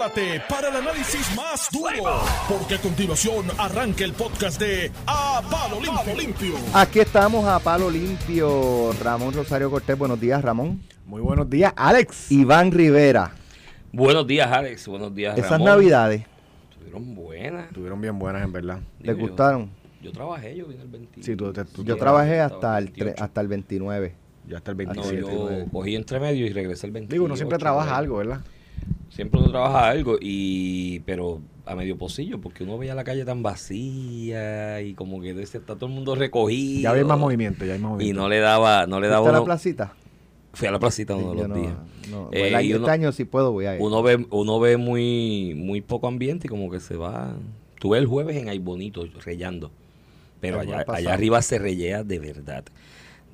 prepárate para el análisis más duro, porque a continuación arranca el podcast de A Palo Limpio. Limpio. Aquí estamos a Palo Limpio. Ramón Rosario Cortés, buenos días, Ramón. Muy buenos días, Alex. Iván Rivera. Buenos días, Alex. Buenos días, Esas Ramón. navidades, Estuvieron buenas. Estuvieron bien buenas, en verdad. ¿les Digo, yo- gustaron? Yo, trabajé, yo vine el 20. Sí, tú, te- tú- Yo trabajé hasta el, tre- 28. hasta el 29. Yo hasta el No, 27. yo cogí entre medio y regresé el 28. Digo, uno siempre trabaja algo, ¿verdad? Siempre uno trabaja algo, y pero a medio pocillo, porque uno veía la calle tan vacía y como que está todo el mundo recogido. Ya hay más movimiento, ya hay más Y movimiento. no le daba, no le daba ¿Fuiste a la uno- placita? Fui a la placita Sí, uno de los no- días. no, Eh, el año- y uno- este año sí puedo, voy a ir. Uno ve, uno ve muy, muy poco ambiente y como que se va. Tú ves el jueves en Ay Bonito, reyando. Pero allá, allá arriba se rellea de verdad.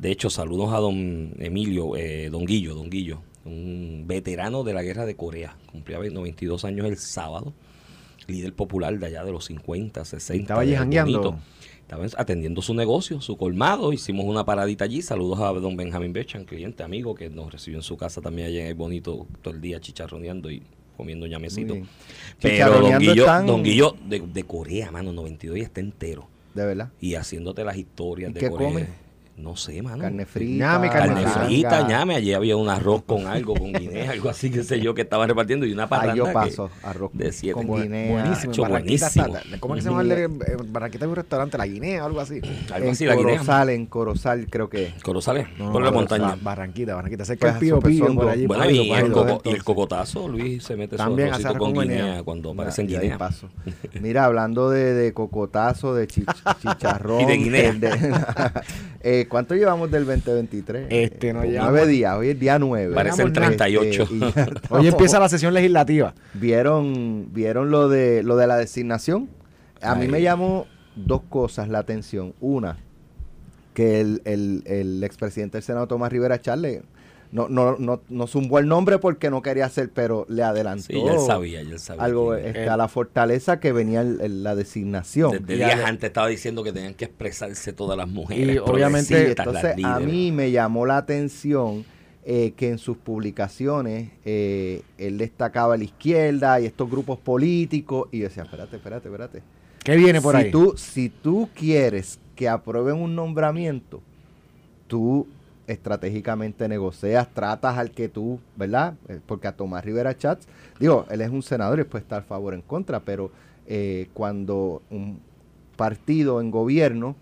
De hecho, saludos a don Emilio, eh, don Guillo, don Guillo, un veterano de la guerra de Corea. Cumplía 92 años el sábado. Líder popular de allá de los 50, 60. Estaba jangueando. Estaba atendiendo su negocio, su colmado. Hicimos una paradita allí. Saludos a don Benjamín Bechan, cliente, amigo, que nos recibió en su casa también allá en el bonito todo el día chicharroneando y comiendo ñamecito. Pero don Guillo, están- don Guillo de, de Corea, mano, 92 y está entero. De verdad. Y haciéndote las historias ¿Y de qué Corea. come? No sé, mano. Carne frita. Ñame, Carne Carne frita, ñame. Allí había un arroz con algo, con guinea, algo así, que sé yo, que estaban repartiendo. Y una parranda Ahí yo que- paso, arroz de siete. con guinea. Buenísimo. Hacho, buenísimo. está- ¿Cómo es que se llama el de hay un restaurante? La Guinea o algo así. Algo En así, la guinea. Corozal, en Corozal creo que. Corozales, No, por la montaña. Ba- Barranquita, Barranquita. Sé que Pues, el pío pío por allí. Bueno, y, el coco- y el cocotazo, Luis se mete su También arrocito hace con guinea, cuando Mira, aparece en guinea. paso. Mira, hablando de, de cocotazo, de chich- chicharrón. Y de guinea. ¿Cuánto llevamos del 2023? Este, no llevamos- Nueve días, hoy es día nueve. Parecen Este, 38. y ya Hoy empieza la sesión legislativa. ¿Vieron, vieron lo de lo de la designación? A mí me llamó dos cosas la atención. Una, que el, el, el expresidente del Senado, Tomás Rivera Charle, no, no, no, no zumbó el nombre porque no quería hacer, pero le adelantó Sí, ya él sabía, ya él sabía. algo este, a la fortaleza que venía el- el- la designación. Desde Y días antes estaba diciendo que tenían que expresarse todas las mujeres. Y obviamente- entonces a mí me llamó la atención eh, que en sus publicaciones eh, él destacaba la izquierda y estos grupos políticos y yo decía, espérate, espérate, espérate. ¿Qué viene por si ahí? Tú, si tú quieres que aprueben un nombramiento, tú estratégicamente negocias, tratas al que tú, ¿verdad? Eh, Porque a Tomás Rivera Chats, digo, él es un senador y puede estar a favor o en contra, pero eh, cuando un partido en gobierno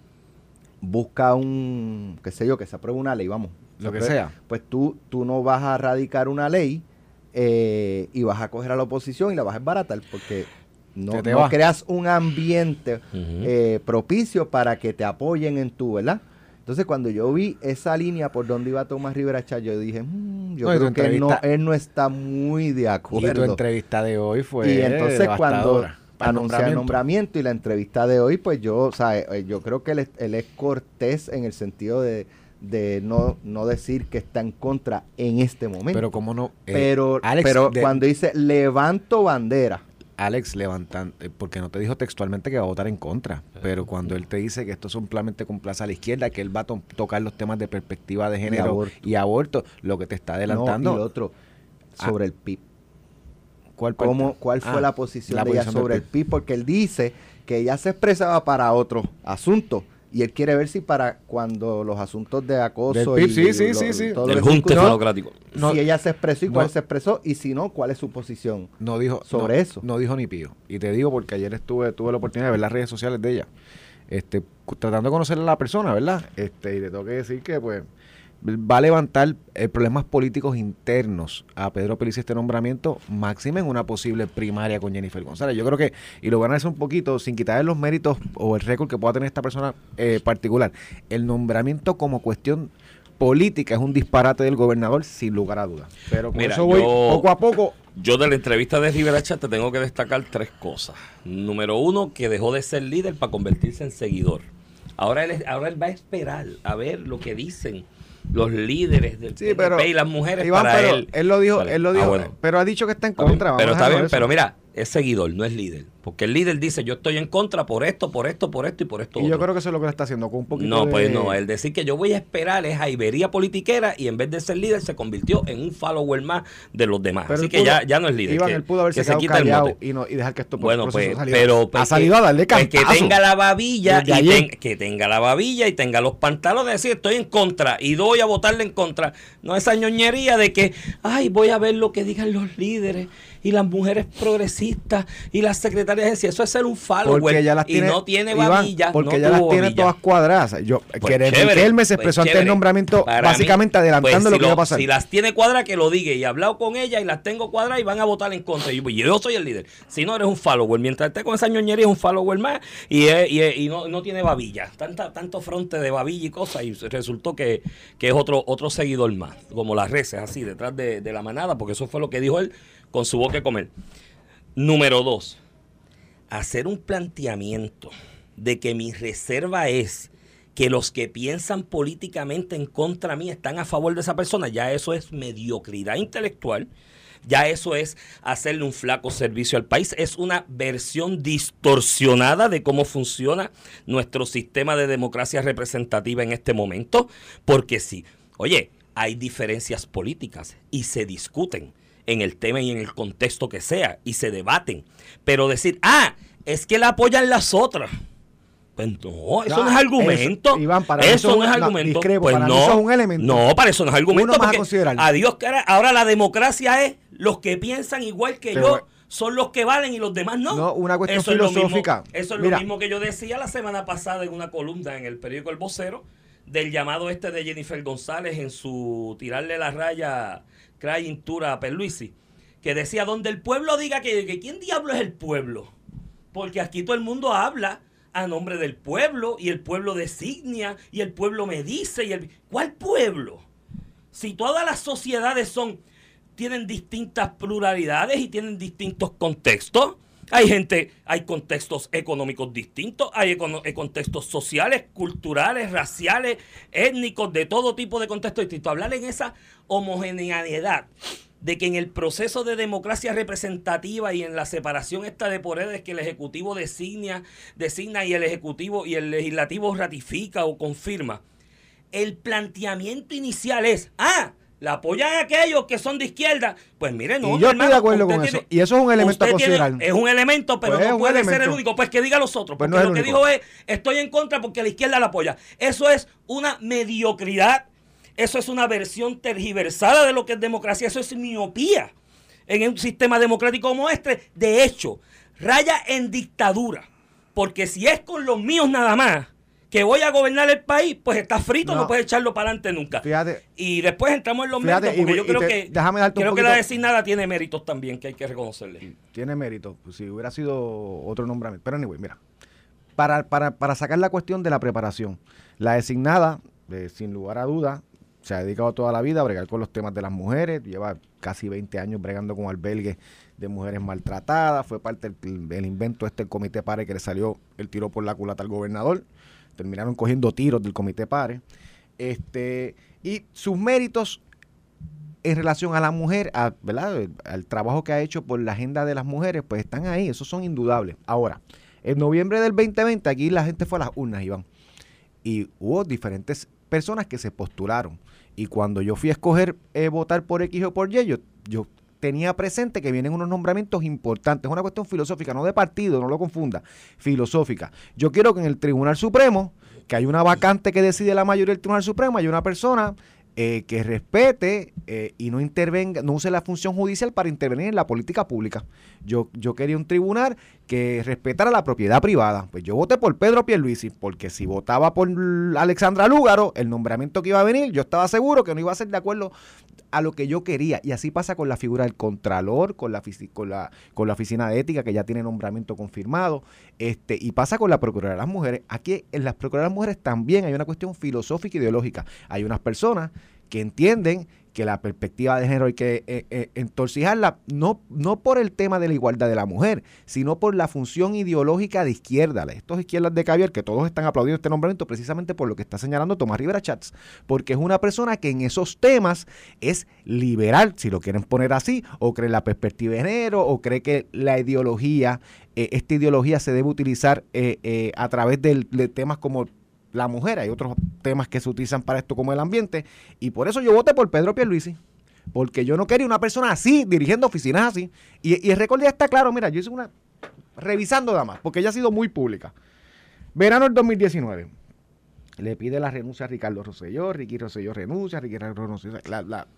busca un, qué sé yo, que se apruebe una ley, vamos. Lo que apruebe- sea. Pues tú, tú no vas a radicar una ley eh, y vas a coger a la oposición y la vas a embaratar porque no, te creas un ambiente eh, propicio para que te apoyen en tu, ¿verdad? Entonces cuando yo vi esa línea por donde iba Tomás Rivera Chá, yo dije, "Mm, yo No, creo que no, él no está muy de Y tu acuerdo. entrevista de hoy fue Y entonces cuando anuncia el nombramiento y la entrevista de hoy, pues yo, o sea, eh, yo creo que él, es- él es cortés en el sentido de, de no, no decir que está en contra en este momento. Pero cómo no... eh, pero Alex, pero de- cuando dice levanto bandera, Alex levantan, eh, porque no te dijo textualmente que va a votar en contra, pero cuando él te dice que esto simplemente complace a la izquierda, que él va a to- tocar los temas de perspectiva de género aborto. y aborto, lo que te está no, adelantando. y lo otro, Ah, sobre el PIB. ¿cuál cómo, cuál fue Ah, la posición la de ella sobre el PIB. PIB, porque él dice que ella se expresaba para otro asunto y él quiere ver si para cuando los asuntos de acoso Del y PIB, sí, sí, lo- sí, sí. todo lo Del que se junte. No, si ella se expresó y cuál no. se expresó y si no, cuál es su posición. No dijo sobre no- eso. No dijo ni pío. Y te digo porque ayer estuve tuve la oportunidad de ver las redes sociales de ella. Este, tratando de conocer a la persona, ¿verdad? Este, y le tengo que decir que pues va a levantar eh, problemas políticos internos a Pedro Pelici este nombramiento, máxima en una posible primaria con Jennifer González. Yo creo que, y lo van a hacer un poquito, sin quitarle los méritos o el récord que pueda tener esta persona eh, particular, el nombramiento como cuestión política es un disparate del gobernador, sin lugar a dudas. Pero con Mira, eso voy yo- poco a poco. Yo de la entrevista de Rivera Chat te tengo que destacar tres cosas. Número uno, que dejó de ser líder para convertirse en seguidor. Ahora él, ahora él va a esperar a ver lo que dicen los líderes del Sí, pero y las mujeres Iván, para pero él. él, lo dijo, Vale. él lo Ah, dijo, bueno. pero ha dicho que está en contra. vamos pero está bien, pero mira, es seguidor, no es líder. Porque el líder dice, yo estoy en contra por esto, por esto, por esto y por esto. Y yo otro". creo que eso es lo que está haciendo con un poquito No, de- pues no. El decir que yo voy a esperar es jaibería politiquera y en vez de ser líder se convirtió en un follower más de los demás. Pero Así que pudo- ya, ya no es líder. Iván, que, él pudo haberse que se quita el callado y, no, y dejar que esto Bueno, pues, pero pues, ha salido a darle pues, que tenga la babilla y ten- que tenga la babilla y tenga los pantalones de decir estoy en contra y voy a votarle en contra. No esa ñoñería de que, ay, voy a ver lo que digan los líderes y las mujeres progresistas y las secretarias de eso es ser un follower porque ya las y tiene, no tiene babilla. porque no ya las tiene babilla. todas cuadradas. Yo, Pues que Riquelme se pues expresó ante el nombramiento, Para básicamente mí, adelantando pues, lo si que iba a pasar. Si las tiene cuadradas, que lo diga. Y he hablado con ella y las tengo cuadradas y van a votar en contra. Y yo, pues, yo soy el líder. Si no, eres un follower. Mientras esté con esa ñoñería, es un follower más. Y, es- y, es- y no, no tiene babilla. Tanta, tanto fronte de babilla y cosas. Y resultó que, que es otro, otro seguidor más. Como las reces, así, detrás de, de la manada. Porque eso fue lo que dijo él con su boca de comer. Número dos. Hacer un planteamiento de que mi reserva es que los que piensan políticamente en contra mí están a favor de esa persona, ya eso es mediocridad intelectual, ya eso es hacerle un flaco servicio al país, es una versión distorsionada de cómo funciona nuestro sistema de democracia representativa en este momento, porque sí, oye, hay diferencias políticas y se discuten en el tema y en el contexto que sea y se debaten, pero decir, ah, es que la apoyan las otras. Pues no, eso No, no es argumento. eso, Iván, para eso eso no es es argumento. discrepo, pues para no, eso es un elemento. No, para eso no es argumento. Uno más a. Adiós, cara. Ahora la democracia es los que piensan igual que Pero- yo. Son los que valen y los demás no. No, una cuestión Eso es lo mismo- filosófica. eso es Mira. lo mismo que yo decía la semana pasada en una columna en el periódico El Vocero del llamado este de Jennifer González en su tirarle la raya Crying Tour a Perluisi, que decía, donde el pueblo diga que, que quién diablo es el pueblo, porque aquí todo el mundo habla a nombre del pueblo y el pueblo designa y el pueblo me dice y el ¿cuál pueblo? Si todas las sociedades son tienen distintas pluralidades y tienen distintos contextos. Hay gente, hay contextos económicos distintos, hay eh, contextos sociales, culturales, raciales, étnicos, de todo tipo de contextos distintos. Hablar en esa homogeneidad de que en el proceso de democracia representativa y en la separación esta de poderes que el Ejecutivo designa, designa y el Ejecutivo y el Legislativo ratifica o confirma, el planteamiento inicial es, ah, la apoyan aquellos que son de izquierda. Pues mire, no. Y yo estoy hermano, de acuerdo con tiene- eso. Y eso es un elemento a usted tiene- considerar. es un elemento, pero Pues es no puede ser el único. Pues que diga los otros. Pues Porque no lo que dijo es, estoy en contra porque la izquierda la apoya. Eso es una mediocridad. Eso es una versión tergiversada de lo que es democracia. Eso es miopía en un sistema democrático como este. De hecho, raya en dictadura. Porque si es con los míos nada más que voy a gobernar el país, pues está frito, no, No. puedes echarlo para adelante nunca. Fíjate. Y después entramos en los Fíjate, méritos, porque y- yo y creo te- que, déjame darte un creo que la designada tiene méritos también que hay que reconocerle. Tiene mérito, pues, si hubiera sido otro nombramiento. Pero anyway, mira, para, para, para sacar la cuestión de la preparación, la designada, eh, sin lugar a duda, se ha dedicado toda la vida a bregar con los temas de las mujeres, lleva casi 20 años bregando con albergues de mujeres maltratadas, fue parte del, del invento este del comité PARE que le salió el tiro por la culata al gobernador, terminaron cogiendo tiros del comité PARE, este, y sus méritos en relación a la mujer, ¿verdad? al trabajo que ha hecho por la agenda de las mujeres, pues están ahí, esos son indudables. Ahora, en noviembre del 2020, aquí la gente fue a las urnas, Iván, y hubo diferentes personas que se postularon. Y cuando yo fui a escoger eh, votar por X o por Y, yo, yo tenía presente que vienen unos nombramientos importantes. Es una cuestión filosófica, no de partido, no lo confunda. Filosófica. Yo quiero que en el Tribunal Supremo, que hay una vacante que decide la mayoría del Tribunal Supremo, hay una persona eh, que respete eh, y no intervenga, no use la función judicial para intervenir en la política pública. Yo, yo quería un tribunal que respetara la propiedad privada. Pues yo voté por Pedro Pierluisi, porque si votaba por Alexandra Lúgaro, el nombramiento que iba a venir, yo estaba seguro que no iba a ser de acuerdo a lo que yo quería. Y así pasa con la figura del Contralor, con la, con la, con la Oficina de Ética, que ya tiene nombramiento confirmado, este, y pasa con la Procuraduría de las Mujeres. Aquí en las Procuradurías de las Mujeres también hay una cuestión filosófica e ideológica. Hay unas personas que entienden que la perspectiva de género hay que eh, eh, entorcijarla, no, no por el tema de la igualdad de la mujer, sino por la función ideológica de izquierda, estos izquierdas de Caviar, que todos están aplaudiendo este nombramiento precisamente por lo que está señalando Tomás Rivera Chats, porque es una persona que en esos temas es liberal, si lo quieren poner así, o cree la perspectiva de género, o cree que la ideología, eh, esta ideología se debe utilizar a través de temas como la mujer. Hay otros temas que se utilizan para esto como el ambiente. Y por eso yo voté por Pedro Pierluisi. Porque yo no quería una persona así, dirigiendo oficinas así. Y, el récord ya está claro. Mira, yo hice una... Revisando damas, porque ella ha sido muy pública. Verano del 2019 le pide la renuncia a Ricardo Rosselló, Ricky Rosselló renuncia, Ricky renuncia, la, la,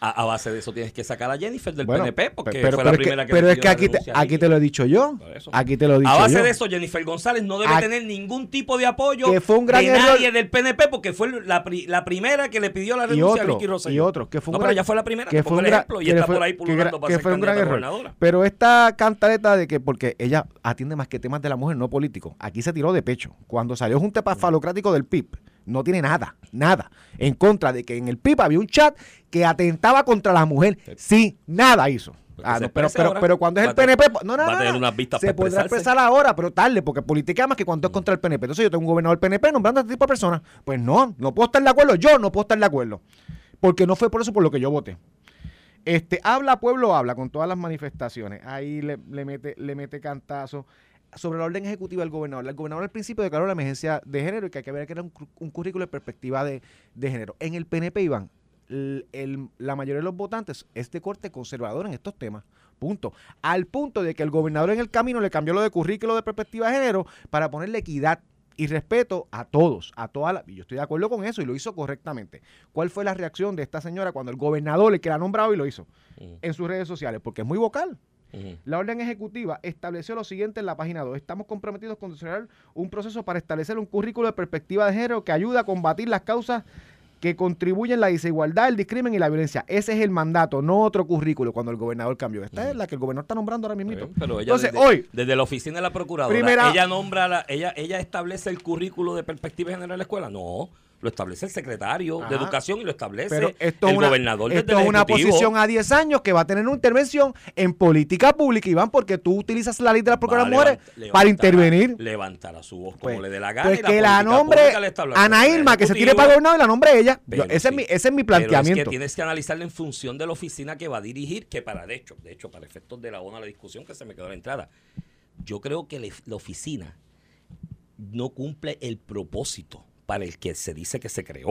a, base de eso tienes que sacar a Jennifer del PNP porque fue la primera que Pero es que aquí te, aquí te lo he dicho yo. Aquí te lo he dicho A base de eso, Jennifer González no debe tener ningún tipo de apoyo de nadie del PNP porque fue la, la, primera que le pidió la renuncia a Ricky Rosselló. Y otro, que fue un no, pero ella fue la primera que fue un ejemplo y está por ahí pululando para ser fue un gran error. Pero esta cantareta de que porque ella atiende más que temas de la mujer, no políticos, aquí se tiró de pecho. Cuando salió un tema falocrático del PIB, no tiene nada, nada en contra de que en el PIB había un chat que atentaba contra la mujer. Sí, nada hizo. Ah, pero, pero, pero, cuando es el PNP, no, no, no, se podrá expresar ahora, pero tarde, porque política más que cuando es mm. contra el PNP. Entonces yo tengo un gobernador del PNP nombrando a este tipo de personas. Pues no, no puedo estar de acuerdo. Yo no puedo estar de acuerdo. Porque no fue por eso por lo que yo voté. Este, habla pueblo, habla con todas las manifestaciones. Ahí le, le mete, le mete cantazo sobre la orden ejecutiva del gobernador. El gobernador al principio declaró la emergencia de género y que hay que ver que era un, un currículo de perspectiva de, género. En el PNP, Iván, la mayoría de los votantes es de corte conservador en estos temas. Punto. Al punto de que el gobernador en el camino le cambió lo de currículo de perspectiva de género para ponerle equidad y respeto a todos, a todas las... Y yo estoy de acuerdo con eso y lo hizo correctamente. ¿Cuál fue la reacción de esta señora cuando el gobernador le queda nombrado y lo hizo? En sus redes sociales, porque es muy vocal. La orden ejecutiva estableció lo siguiente en la página 2. Estamos comprometidos con desarrollar un proceso para establecer un currículo de perspectiva de género que ayuda a combatir las causas que contribuyen la desigualdad, el discrimen y la violencia. Ese es el mandato, no otro currículo cuando el gobernador cambió. Esta es la que el gobernador está nombrando ahora mismo. Entonces, desde, hoy, desde la oficina de la procuradora, ella nombra, la, ella, ella establece el currículo de perspectiva de género en la escuela. No, lo establece el secretario de Educación y lo establece el gobernador. Esto es una posición a 10 años que va a tener una intervención en política pública, Iván, porque tú utilizas la ley de la Procuraduría Mujeres para intervenir. Levantará su voz como pues, le dé la gana. Pues que la, nombre Ana Irma, que se tiene para gobernador, y la nombre ella. ese, es mi, ese es mi planteamiento. Pero es que tienes que analizarlo en función de la oficina que va a dirigir, que para, de hecho, de hecho para efectos de la ONU, la discusión que se me quedó la entrada, yo creo que la oficina no cumple el propósito para el que se dice que se creó.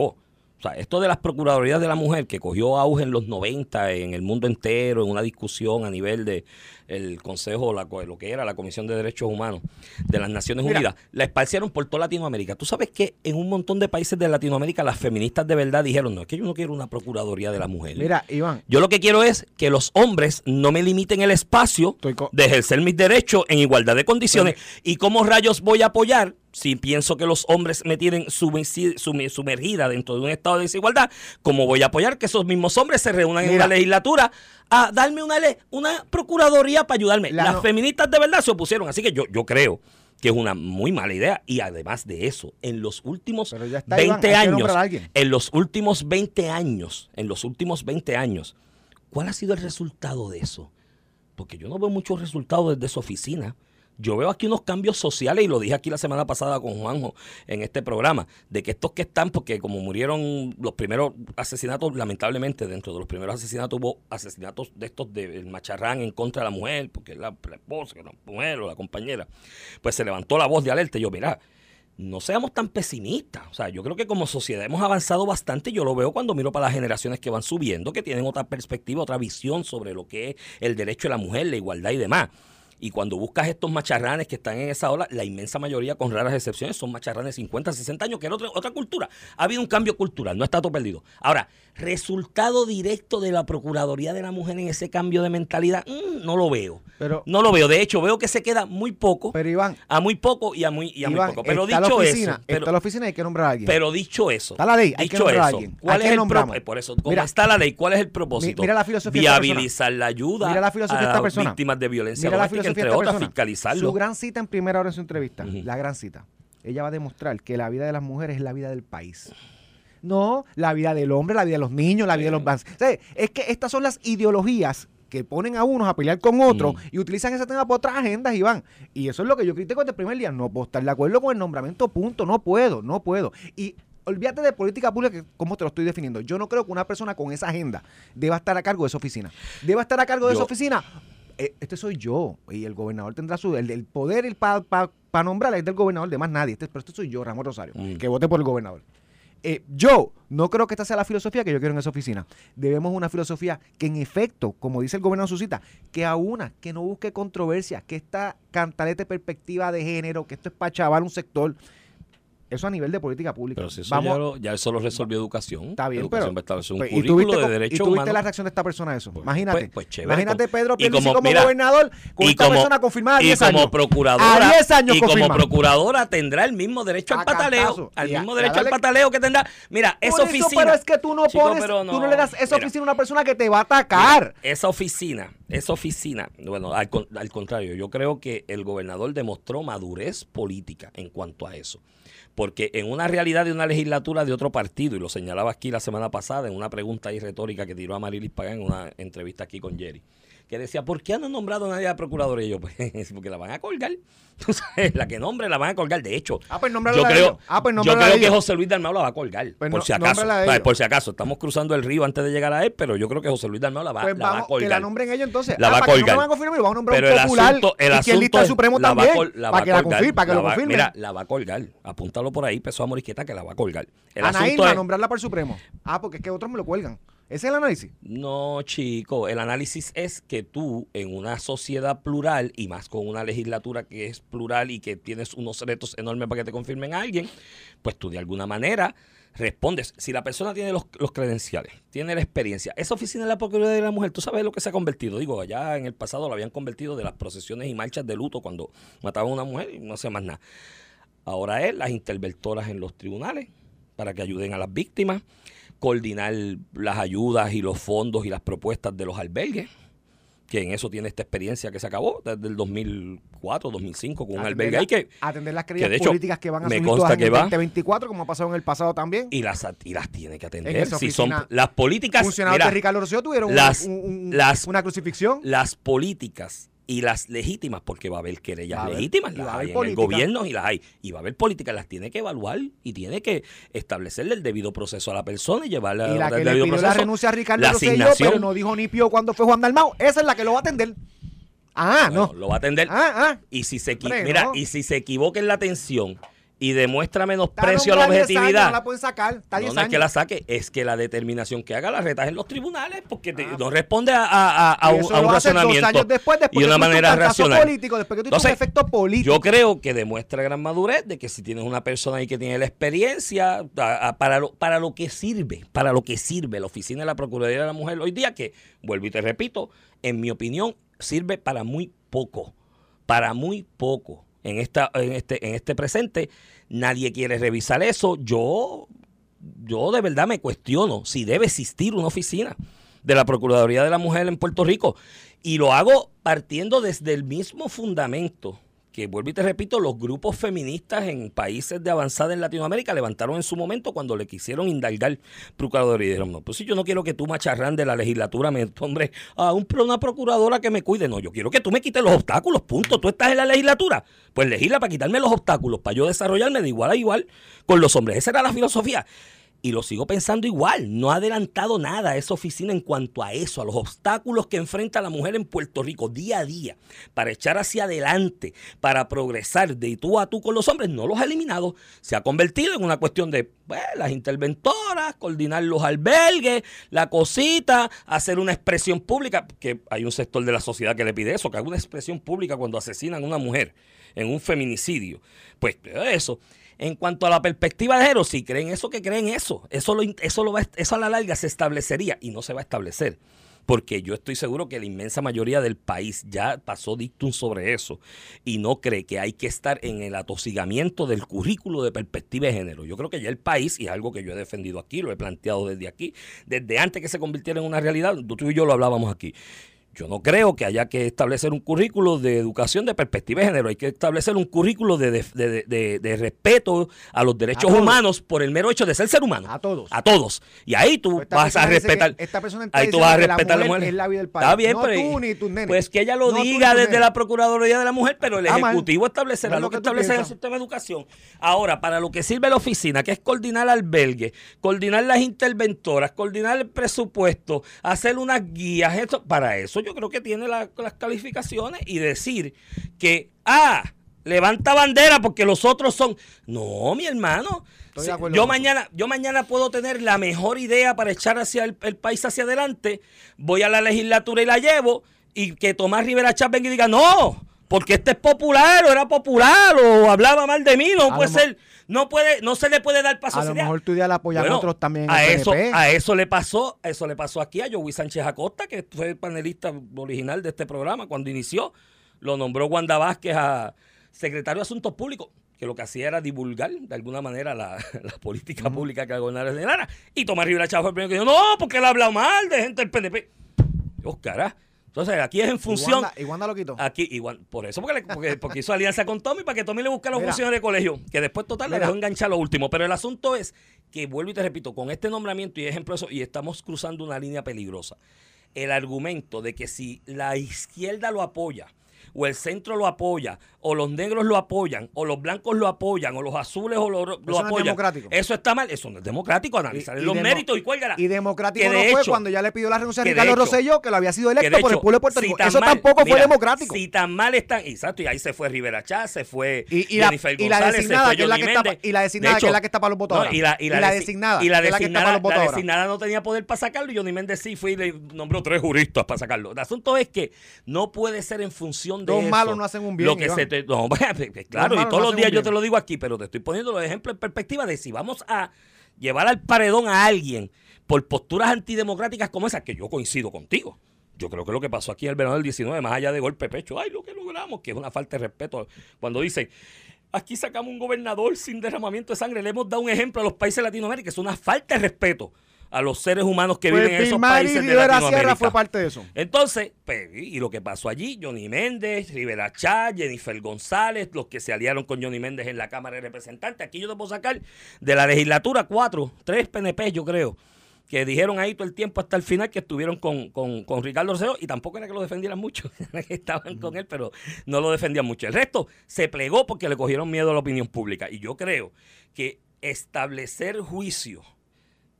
O sea, esto de las Procuradurías de la Mujer, que cogió auge en los 90 en el mundo entero, en una discusión a nivel de el Consejo, la, lo que era la Comisión de Derechos Humanos de las Naciones Unidas, la esparcieron por toda Latinoamérica. Tú sabes que en un montón de países de Latinoamérica las feministas de verdad dijeron, no, es que yo no quiero una Procuraduría de la Mujer. Mira, Iván. Yo lo que quiero es que los hombres no me limiten el espacio de ejercer mis derechos en igualdad de condiciones. ¿Y cómo rayos voy a apoyar si pienso que los hombres me tienen sumergida dentro de un estado de desigualdad, ¿cómo voy a apoyar que esos mismos hombres se reúnan en la legislatura a darme una, una procuraduría para ayudarme? Las feministas de verdad se opusieron, así que yo, yo creo que es una muy mala idea. Y además de eso, en los últimos 20 años, en los últimos 20 años, en los últimos 20 años, ¿cuál ha sido el resultado de eso? Porque yo no veo muchos resultados desde su oficina. Yo veo aquí unos cambios sociales y lo dije aquí la semana pasada con Juanjo en este programa, de que estos que están, porque como murieron los primeros asesinatos, lamentablemente dentro de los primeros asesinatos hubo asesinatos de estos del macharrán en contra de la mujer, porque la, la esposa, la mujer o la compañera, pues se levantó la voz de alerta y yo, mira, no seamos tan pesimistas. O sea, yo creo que como sociedad hemos avanzado bastante. Yo lo veo cuando miro para las generaciones que van subiendo, que tienen otra perspectiva, otra visión sobre lo que es el derecho de la mujer, la igualdad y demás. Y cuando buscas estos macharranes que están en esa ola, la inmensa mayoría, con raras excepciones, son macharranes de 50, 60 años, que era otra, otra cultura. Ha habido un cambio cultural, no está todo perdido. Ahora, resultado directo de la Procuraduría de la Mujer en ese cambio de mentalidad, mm, no lo veo. Pero, no lo veo. De hecho, veo que se queda muy poco. Pero Iván. A muy poco y a muy, y a muy poco. Pero dicho eso. Pero, la oficina hay que nombrar a alguien. Pero dicho eso. Está la ley, hay que nombrar a alguien. ¿Cuál es el propósito? Por eso, como está la ley, ¿cuál es el propósito? Mira la filosofía Viabilizar la ayuda mira la filosofía a las víctimas de violencia mira doméstica, entre otras, fiscalizarlo. Su gran cita en primera hora en su entrevista, la gran cita. Ella va a demostrar que la vida de las mujeres es la vida del país No, la vida del hombre, la vida de los niños, la vida de los... O sea, es que estas son las ideologías que ponen a unos a pelear con otros y utilizan ese tema por otras agendas y van. Y eso es lo que yo critico desde el primer día. No puedo estar de acuerdo con el nombramiento, punto. No puedo, no puedo. Y olvídate de política pública, como te lo estoy definiendo. Yo no creo que una persona con esa agenda deba estar a cargo de esa oficina. Deba estar a cargo de Yo- esa oficina. Eh, este soy yo. Y el gobernador tendrá su. El, el poder para nombrar es del gobernador, de más nadie. Este, pero este soy yo, Ramón Rosario, Mm. que vote por el gobernador. Eh, yo no creo que esta sea la filosofía que yo quiero en esa oficina. Debemos una filosofía que en efecto, como dice el gobernador en su cita, que aúna, que no busque controversia, que esta cantalete perspectiva de género, que esto es para chaval un sector. Eso a nivel de política pública. Pero si eso Vamos, ya, lo, ya eso lo resolvió educación. Está bien, educación pero- va a un pues, y currículo tuviste de derechos y tuviste humanos. la reacción de esta persona a eso. Pues- Imagínate. pues- pues chévere, Imagínate Pedro Pierluisi como- como, mira, gobernador con esta como- persona confirmada a y 10 como procuradora A 10 años y como procuradora tendrá el mismo derecho al pataleo cantazo. al mismo a derecho al pataleo que tendrá mira esa eso, oficina pero es que tú no Chico, pones, tú no le das esa mira, oficina a una persona que te va a atacar. esa oficina esa oficina bueno al contrario yo creo que el gobernador demostró madurez política en cuanto a eso porque en una realidad de una legislatura de otro partido, y lo señalaba aquí la semana pasada en una pregunta ahí retórica que tiró a Marilis Pagán en una entrevista aquí con Jerry, que decía, ¿por qué no han nombrado a nadie a procuradora? Y yo, pues, porque la van a colgar. Tú sabes, la que nombre la van a colgar. De hecho, Ah, pues yo creo. Ah, pues yo creo que. José Luis Dalmau la va a colgar. Pues por no- si acaso. ¿sabes? ellos. Por si acaso. Estamos cruzando el río antes de llegar a él, pero yo creo que José Luis Dalmau la va, Pues la va a vamos, colgar. que la nombren ellos entonces. La Ah, va a que no colgar. me van a confirmar, vamos nombrar Pero un el popular asunto, el asunto lista el es- Supremo la va a también, la va para que la colgar, confirme, para que lo confirme. Mira, la va a colgar. Apúntalo por ahí, peso a Morisqueta, que la va a colgar. El Ana asunto Irma, es, nombrarla para el Supremo. Ah, porque es que otros me lo cuelgan. Ese es el análisis. No, chico, el análisis es que tú en una sociedad plural y más con una legislatura que es plural y que tienes unos retos enormes para que te confirmen a alguien, pues tú de alguna manera respondes. Si la persona tiene los, los credenciales, tiene la experiencia, esa oficina de la Procuraduría de la Mujer, tú sabes lo que se ha convertido. Digo, allá en el pasado lo habían convertido de las procesiones y marchas de luto cuando mataban a una mujer y no hacía más nada. Ahora es las interventoras en los tribunales para que ayuden a las víctimas, coordinar las ayudas y los fondos y las propuestas de los albergues, que en eso tiene esta experiencia que se acabó desde el 2004, 2005 con un albergue ahí que atender las hecho, políticas que van a consta todas en el va. 2024, como ha pasado en el pasado también. y las y las tiene que atender. Si son las políticas, Funcionarios de Ricardo Rosselló tuvieron las- una, un- un- las- una crucifixión. las políticas y las legítimas, porque va a haber querellas Va haber- legítimas, y las hay haber en el política. gobierno y las hay. Y va a haber políticas, las tiene que evaluar y tiene que establecerle el debido proceso a la persona y llevarla la al que le debido pidió la proceso. renuncia a Ricardo La Rosselló, pero no dijo ni pío cuando fue Juan Dalmau. Esa es la que lo va a atender. Ah, Bueno, no. Lo va a atender. Ah, ah. Y si se Hombre, mira, no. y si se equivoca en la atención y demuestra menosprecio a la nombrada 10 años, objetividad, No la pueden sacar. Está no, 10 no es que la saque, es que la determinación que haga la reta en los tribunales, porque te- no responde a, Ah. Un, a razonamiento años después, después y una manera racional. político, después que tuviste un efecto político. Yo creo que demuestra gran madurez de que si tienes una persona ahí que tiene la experiencia para lo, para lo que sirve, para lo que sirve la oficina de la Procuraduría de la Mujer hoy día, que vuelvo y te repito, en mi opinión, sirve para muy poco, para muy poco. En, esta, en, este, en este presente, nadie quiere revisar eso. Yo, yo de verdad me cuestiono si debe existir una oficina de la Procuraduría de la Mujer en Puerto Rico. Y lo hago partiendo desde el mismo fundamento que, vuelvo y te repito, los grupos feministas en países de avanzada en Latinoamérica levantaron en su momento cuando le quisieron indalgar Procuraduría. Y dijeron, no, pues si yo no quiero que tú macharrán de la legislatura, me hombre, a un, una procuradora que me cuide. No, yo quiero que tú me quites los obstáculos, punto. Tú estás en la legislatura. Pues legisla para quitarme los obstáculos, para yo desarrollarme de igual a igual con los hombres. Esa era la filosofía. Y lo sigo pensando igual. No ha adelantado nada esa oficina en cuanto a eso, a los obstáculos que enfrenta la mujer en Puerto Rico día a día para echar hacia adelante, para progresar de tú a tú con los hombres. No los ha eliminado. Se ha convertido en una cuestión de pues, las interventoras, coordinar los albergues, la cosita, hacer una expresión pública, que hay un sector de la sociedad que le pide eso, que haga una expresión pública cuando asesinan a una mujer en un feminicidio. Pues eso. En cuanto a la perspectiva de género, si creen eso, que creen eso. Eso, lo, eso, eso a la larga se establecería y no se va a establecer. Porque yo estoy seguro que la inmensa mayoría del país ya pasó dictum sobre eso y no cree que hay que estar en el atosigamiento del currículo de perspectiva de género. Yo creo que ya el país, y es algo que yo he defendido aquí, lo he planteado desde aquí, desde antes que se convirtiera en una realidad, tú y yo lo hablábamos aquí. Yo no creo que haya que establecer un currículo de educación de perspectiva de género. Hay que establecer un currículo de, de- de- de- respeto a los derechos todos. humanos por el mero hecho de ser ser humano. A todos. A todos. Y ahí tú Pues esta vas a respetar. esta persona está ahí tú vas a que la respetar a la mujer mujer. es la vida del. Está bien, No pero. tú ni tus nenes. Pues que ella lo No diga desde la Procuraduría de la Mujer, pero el mal. Ejecutivo establecerá No lo que establece en el sistema de educación. Ahora, para lo que sirve la oficina, que es coordinar albergue, coordinar las interventoras, coordinar el presupuesto, hacer unas guías, esto, para eso yo creo que tiene la- las calificaciones y decir que, ah, levanta bandera porque los otros son. No, mi hermano. Si- yo mañana, yo mañana puedo tener la mejor idea para echar hacia el, el país hacia adelante. Voy a la legislatura y la llevo. Y que Tomás Rivera Chávez venga y diga, no, porque este es popular, o era popular, o hablaba mal de mí, no A puede lo ser, no puede, no se le puede dar paso A lo esa idea. mejor tu idea la apoyan Bueno, otros también a eso, a eso le pasó, a eso le pasó aquí a Joey Sánchez Acosta, que fue el panelista original de este programa cuando inició. Lo nombró Wanda Vázquez a secretario de Asuntos Públicos, que lo que hacía era divulgar de alguna manera la, la política pública que el gobernador señalara. Y Tomás Rivera Chávez fue el primero que dijo, no, porque él ha hablado mal de gente del PNP. Oscar, entonces aquí es en función... Y Wanda lo quitó. Aquí, igual, por eso, porque, le- porque, porque hizo alianza con Tommy para que Tommy le busque a los funcionarios de colegio, que después total le Mira. dejó enganchar lo último. Pero el asunto es que, vuelvo y te repito, con este nombramiento y ejemplo de eso, y estamos cruzando una línea peligrosa. El argumento de que si la izquierda lo apoya, o el centro lo apoya, o los negros lo apoyan, o los blancos lo apoyan, o los azules o lo, lo no es apoyan. democrático. Eso está mal, eso no es democrático, analizar Y- los méritos y cuélgala. Y democrático Que no de fue hecho- cuando ya le pidió la renuncia a de Ricardo hecho- Rosselló, que lo había sido electo de por el hecho, pueblo de Puerto si Rico. tan Eso mal- tampoco fue mira, democrático. Si tan mal están, exacto, y ahí se fue Rivera Chá, se fue Y- y la- Jennifer la González, se designada, fue que es la que está y la designada, De que es la que está para los votos ahora. y la, y la Y la desi- designada, y la la que designada, la designada no tenía poder para sacarlo y Johnny Méndez sí fue y le nombró tres juristas para sacarlo. El asunto es que no puede ser en función de Dos eso. malos no hacen un bien, Lo que Iván. se te, no, claro, y todos no los días yo te lo digo aquí, pero te estoy poniendo los ejemplos en perspectiva de si vamos a llevar al paredón a alguien por posturas antidemocráticas como esas, que yo coincido contigo. Yo creo que lo que pasó aquí en el verano del 19, más allá de golpe pecho, ay, lo que logramos, que es una falta de respeto. Cuando dicen, aquí sacamos un gobernador sin derramamiento de sangre, le hemos dado un ejemplo a los países de Latinoamérica, es una falta de respeto a los seres humanos que Pues viven en esos países de Rivera Latinoamérica. Sierra fue parte de eso. Entonces, pues, y lo que pasó allí, Johnny Méndez, Rivera Chá, Jennifer González, los que se aliaron con Johnny Méndez en la Cámara de Representantes. Aquí yo te puedo sacar de la legislatura cuatro, tres PNP, yo creo, que dijeron ahí todo el tiempo hasta el final que estuvieron con, con, con Ricardo Rosselló y tampoco era que lo defendieran mucho, estaban con él, pero no lo defendían mucho. El resto se plegó porque le cogieron miedo a la opinión pública. Y yo creo que establecer juicio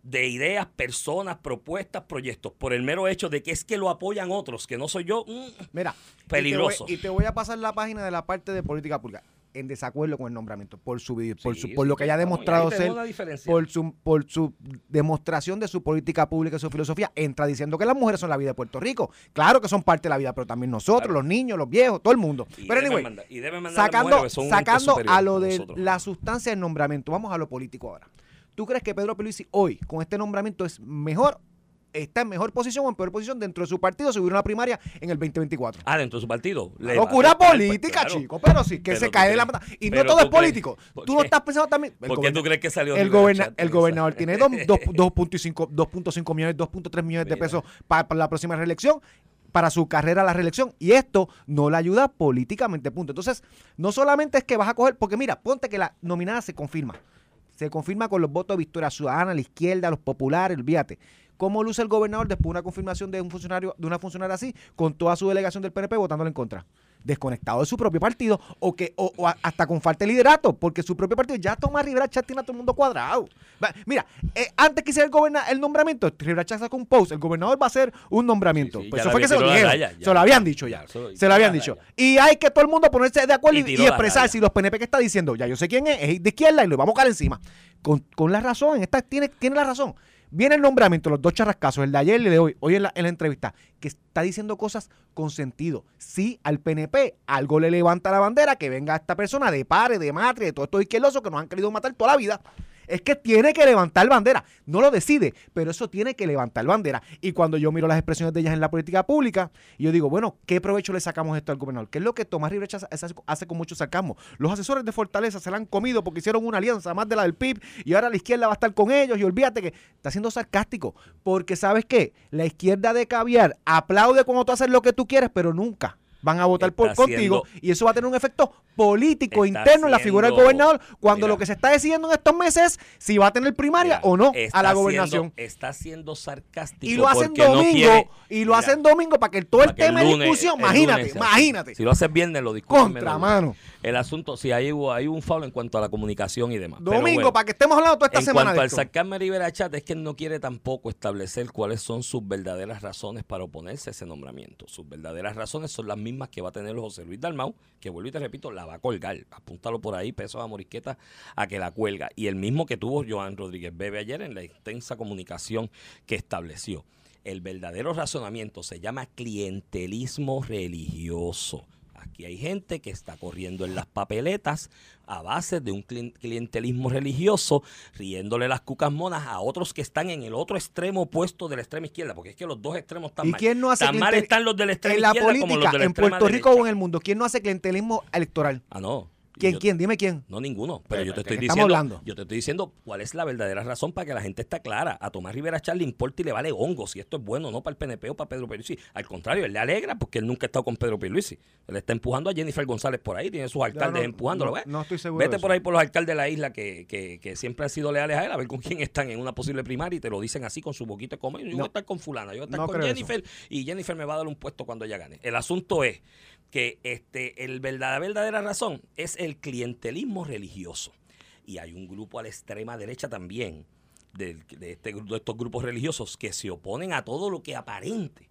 de ideas, personas, propuestas, proyectos, por el mero hecho de que es que lo apoyan otros, que no soy yo, mm, Mira, Peligroso. Y te, voy, y te voy a pasar la página de la parte de política pública. En desacuerdo con el nombramiento, por su, por, Sí, su, por lo que haya demostrado ser, por su, por su demostración de su política pública y su filosofía, entra diciendo que las mujeres son la vida de Puerto Rico. Claro que son parte de la vida, pero también nosotros, Claro. los niños, los viejos, todo el mundo. y pero anyway, mandar- y mandar a sacando, sacando a lo de nosotros. la sustancia del nombramiento, vamos a lo político ahora. ¿Tú crees que Pedro Pierluisi hoy, con este nombramiento, es mejor, está en mejor posición o en peor posición dentro de su partido si hubiera una primaria en el 2024? Ah, dentro de su partido. le Locura pues, política, claro. chico, pero sí, que Pero se cae de la mata. Y no todo es político. crees- ¿por Tú no estás pensando también. ¿Por qué tú crees que salió el, goberna- Chat? el gobernador tiene dos- dos- 2.5 2.5 millones, 2.3 millones de pesos para, para la próxima reelección, para su carrera a la reelección. Y esto no le ayuda políticamente, punto. Entonces, no solamente es que vas a coger, porque mira, ponte que la nominada se confirma. Se confirma con los votos de Victoria Ciudadana, la izquierda, los populares, olvídate. ¿Cómo luce el gobernador después de una confirmación de un funcionario, de una funcionaria así, con toda su delegación del PNP votándole en contra? Desconectado de su propio partido o que o, o a- hasta con falta de liderato, porque su propio partido ya Tomás Rivera Chat tiene a todo el mundo cuadrado. Mira, eh, antes que hiciera el, goberna- el nombramiento, Rivera Chat sacó un post, el gobernador va a hacer un nombramiento. Sí, sí, pues eso fue que se lo dijeron, raya, se lo habían dicho ya, se lo- habían dicho. raya. Y hay que todo el mundo ponerse de acuerdo Y y, expresar si los PNP que está diciendo, ya yo sé quién es, es de izquierda y lo vamos a caer encima. Con, con la razón, esta tiene, tiene la razón. Viene el nombramiento, los dos charrascazos, el de ayer y el de hoy, hoy en la, en la entrevista, que está diciendo cosas con sentido. Sí, al PNP algo le levanta la bandera, que venga esta persona de pare, de matre, de todos estos izquierdosos que nos han querido matar toda la vida. Es que tiene que levantar bandera. No lo decide, pero eso tiene que levantar bandera. Y cuando yo miro las expresiones de ellas en la política pública, yo digo, bueno, ¿qué provecho le sacamos esto al gobernador? ¿Qué es lo que Tomás Rivera hace con mucho sarcasmo? Los asesores de Fortaleza se la han comido porque hicieron una alianza más de la del PIB y ahora la izquierda va a estar con ellos y olvídate que está siendo sarcástico. Porque ¿sabes qué? La izquierda de caviar aplaude cuando tú haces lo que tú quieres, pero nunca van a votar por, contigo y eso va a tener un efecto político interno en la figura del gobernador cuando Mira. lo que se está decidiendo en estos meses es si va a tener primaria Mira, o no a la siendo- gobernación. está siendo sarcástico. Y lo hacen no domingo, quiere- y lo Mira, hacen domingo para que todo el tema de discusión, imagínate, lunes imagínate. Si lo haces viernes, lo discuten. Contra, mano. El asunto, si hay, hay un foul en cuanto a la comunicación y demás. Pero Domingo, bueno, para que estemos hablando toda esta en semana cuanto de al sacarme Rivera Chat, es que él no quiere tampoco establecer cuáles son sus verdaderas razones para oponerse a ese nombramiento. Sus verdaderas razones son las mismas que va a tener José Luis Dalmau, que vuelvo y te repito, la va a colgar. Apúntalo por ahí, pesos a morisqueta, a que la cuelga. Y el mismo que tuvo Joan Rodríguez Bebe ayer en la extensa comunicación que estableció. El verdadero razonamiento se llama clientelismo religioso. Aquí hay gente que está corriendo en las papeletas a base de un clien- clientelismo religioso, riéndole las cucas monas a otros que están en el otro extremo opuesto de la extrema izquierda, porque es que los dos extremos están ¿Y mal. quién no hace Tan mal están los de la extrema en la izquierda como los política, de la en Puerto Rico derecha. o en el mundo, ¿quién no hace clientelismo electoral? Ah, no. ¿Quién, Yo- quién? Dime quién. No, ninguno. Pero Pero, yo te ¿de estoy qué estamos diciendo. hablando? Yo te estoy diciendo cuál es la verdadera razón para que la gente esté clara. A Tomás Rivera Char le importa y le vale hongo si esto es bueno o no para el PNP o para Pedro Pierluisi. Al contrario, él le alegra porque él nunca ha estado con Pedro Pierluisi. Él está empujando a Jennifer González por ahí, tiene sus alcaldes no, empujándolo. no, ¿ves? no estoy seguro Vete de eso. por ahí por los alcaldes de la isla que, que, que siempre han sido leales a él, a ver con quién están en una posible primaria y te lo dicen así con su boquita de comer. Yo voy No. a estar con fulana, yo voy a estar con Jennifer y Jennifer me va a dar un puesto cuando ella gane. El asunto es que este, el verdad- la verdadera razón es el clientelismo religioso. Y hay un grupo a la extrema derecha también, del- de, este, de estos grupos religiosos, que se oponen a todo lo que aparente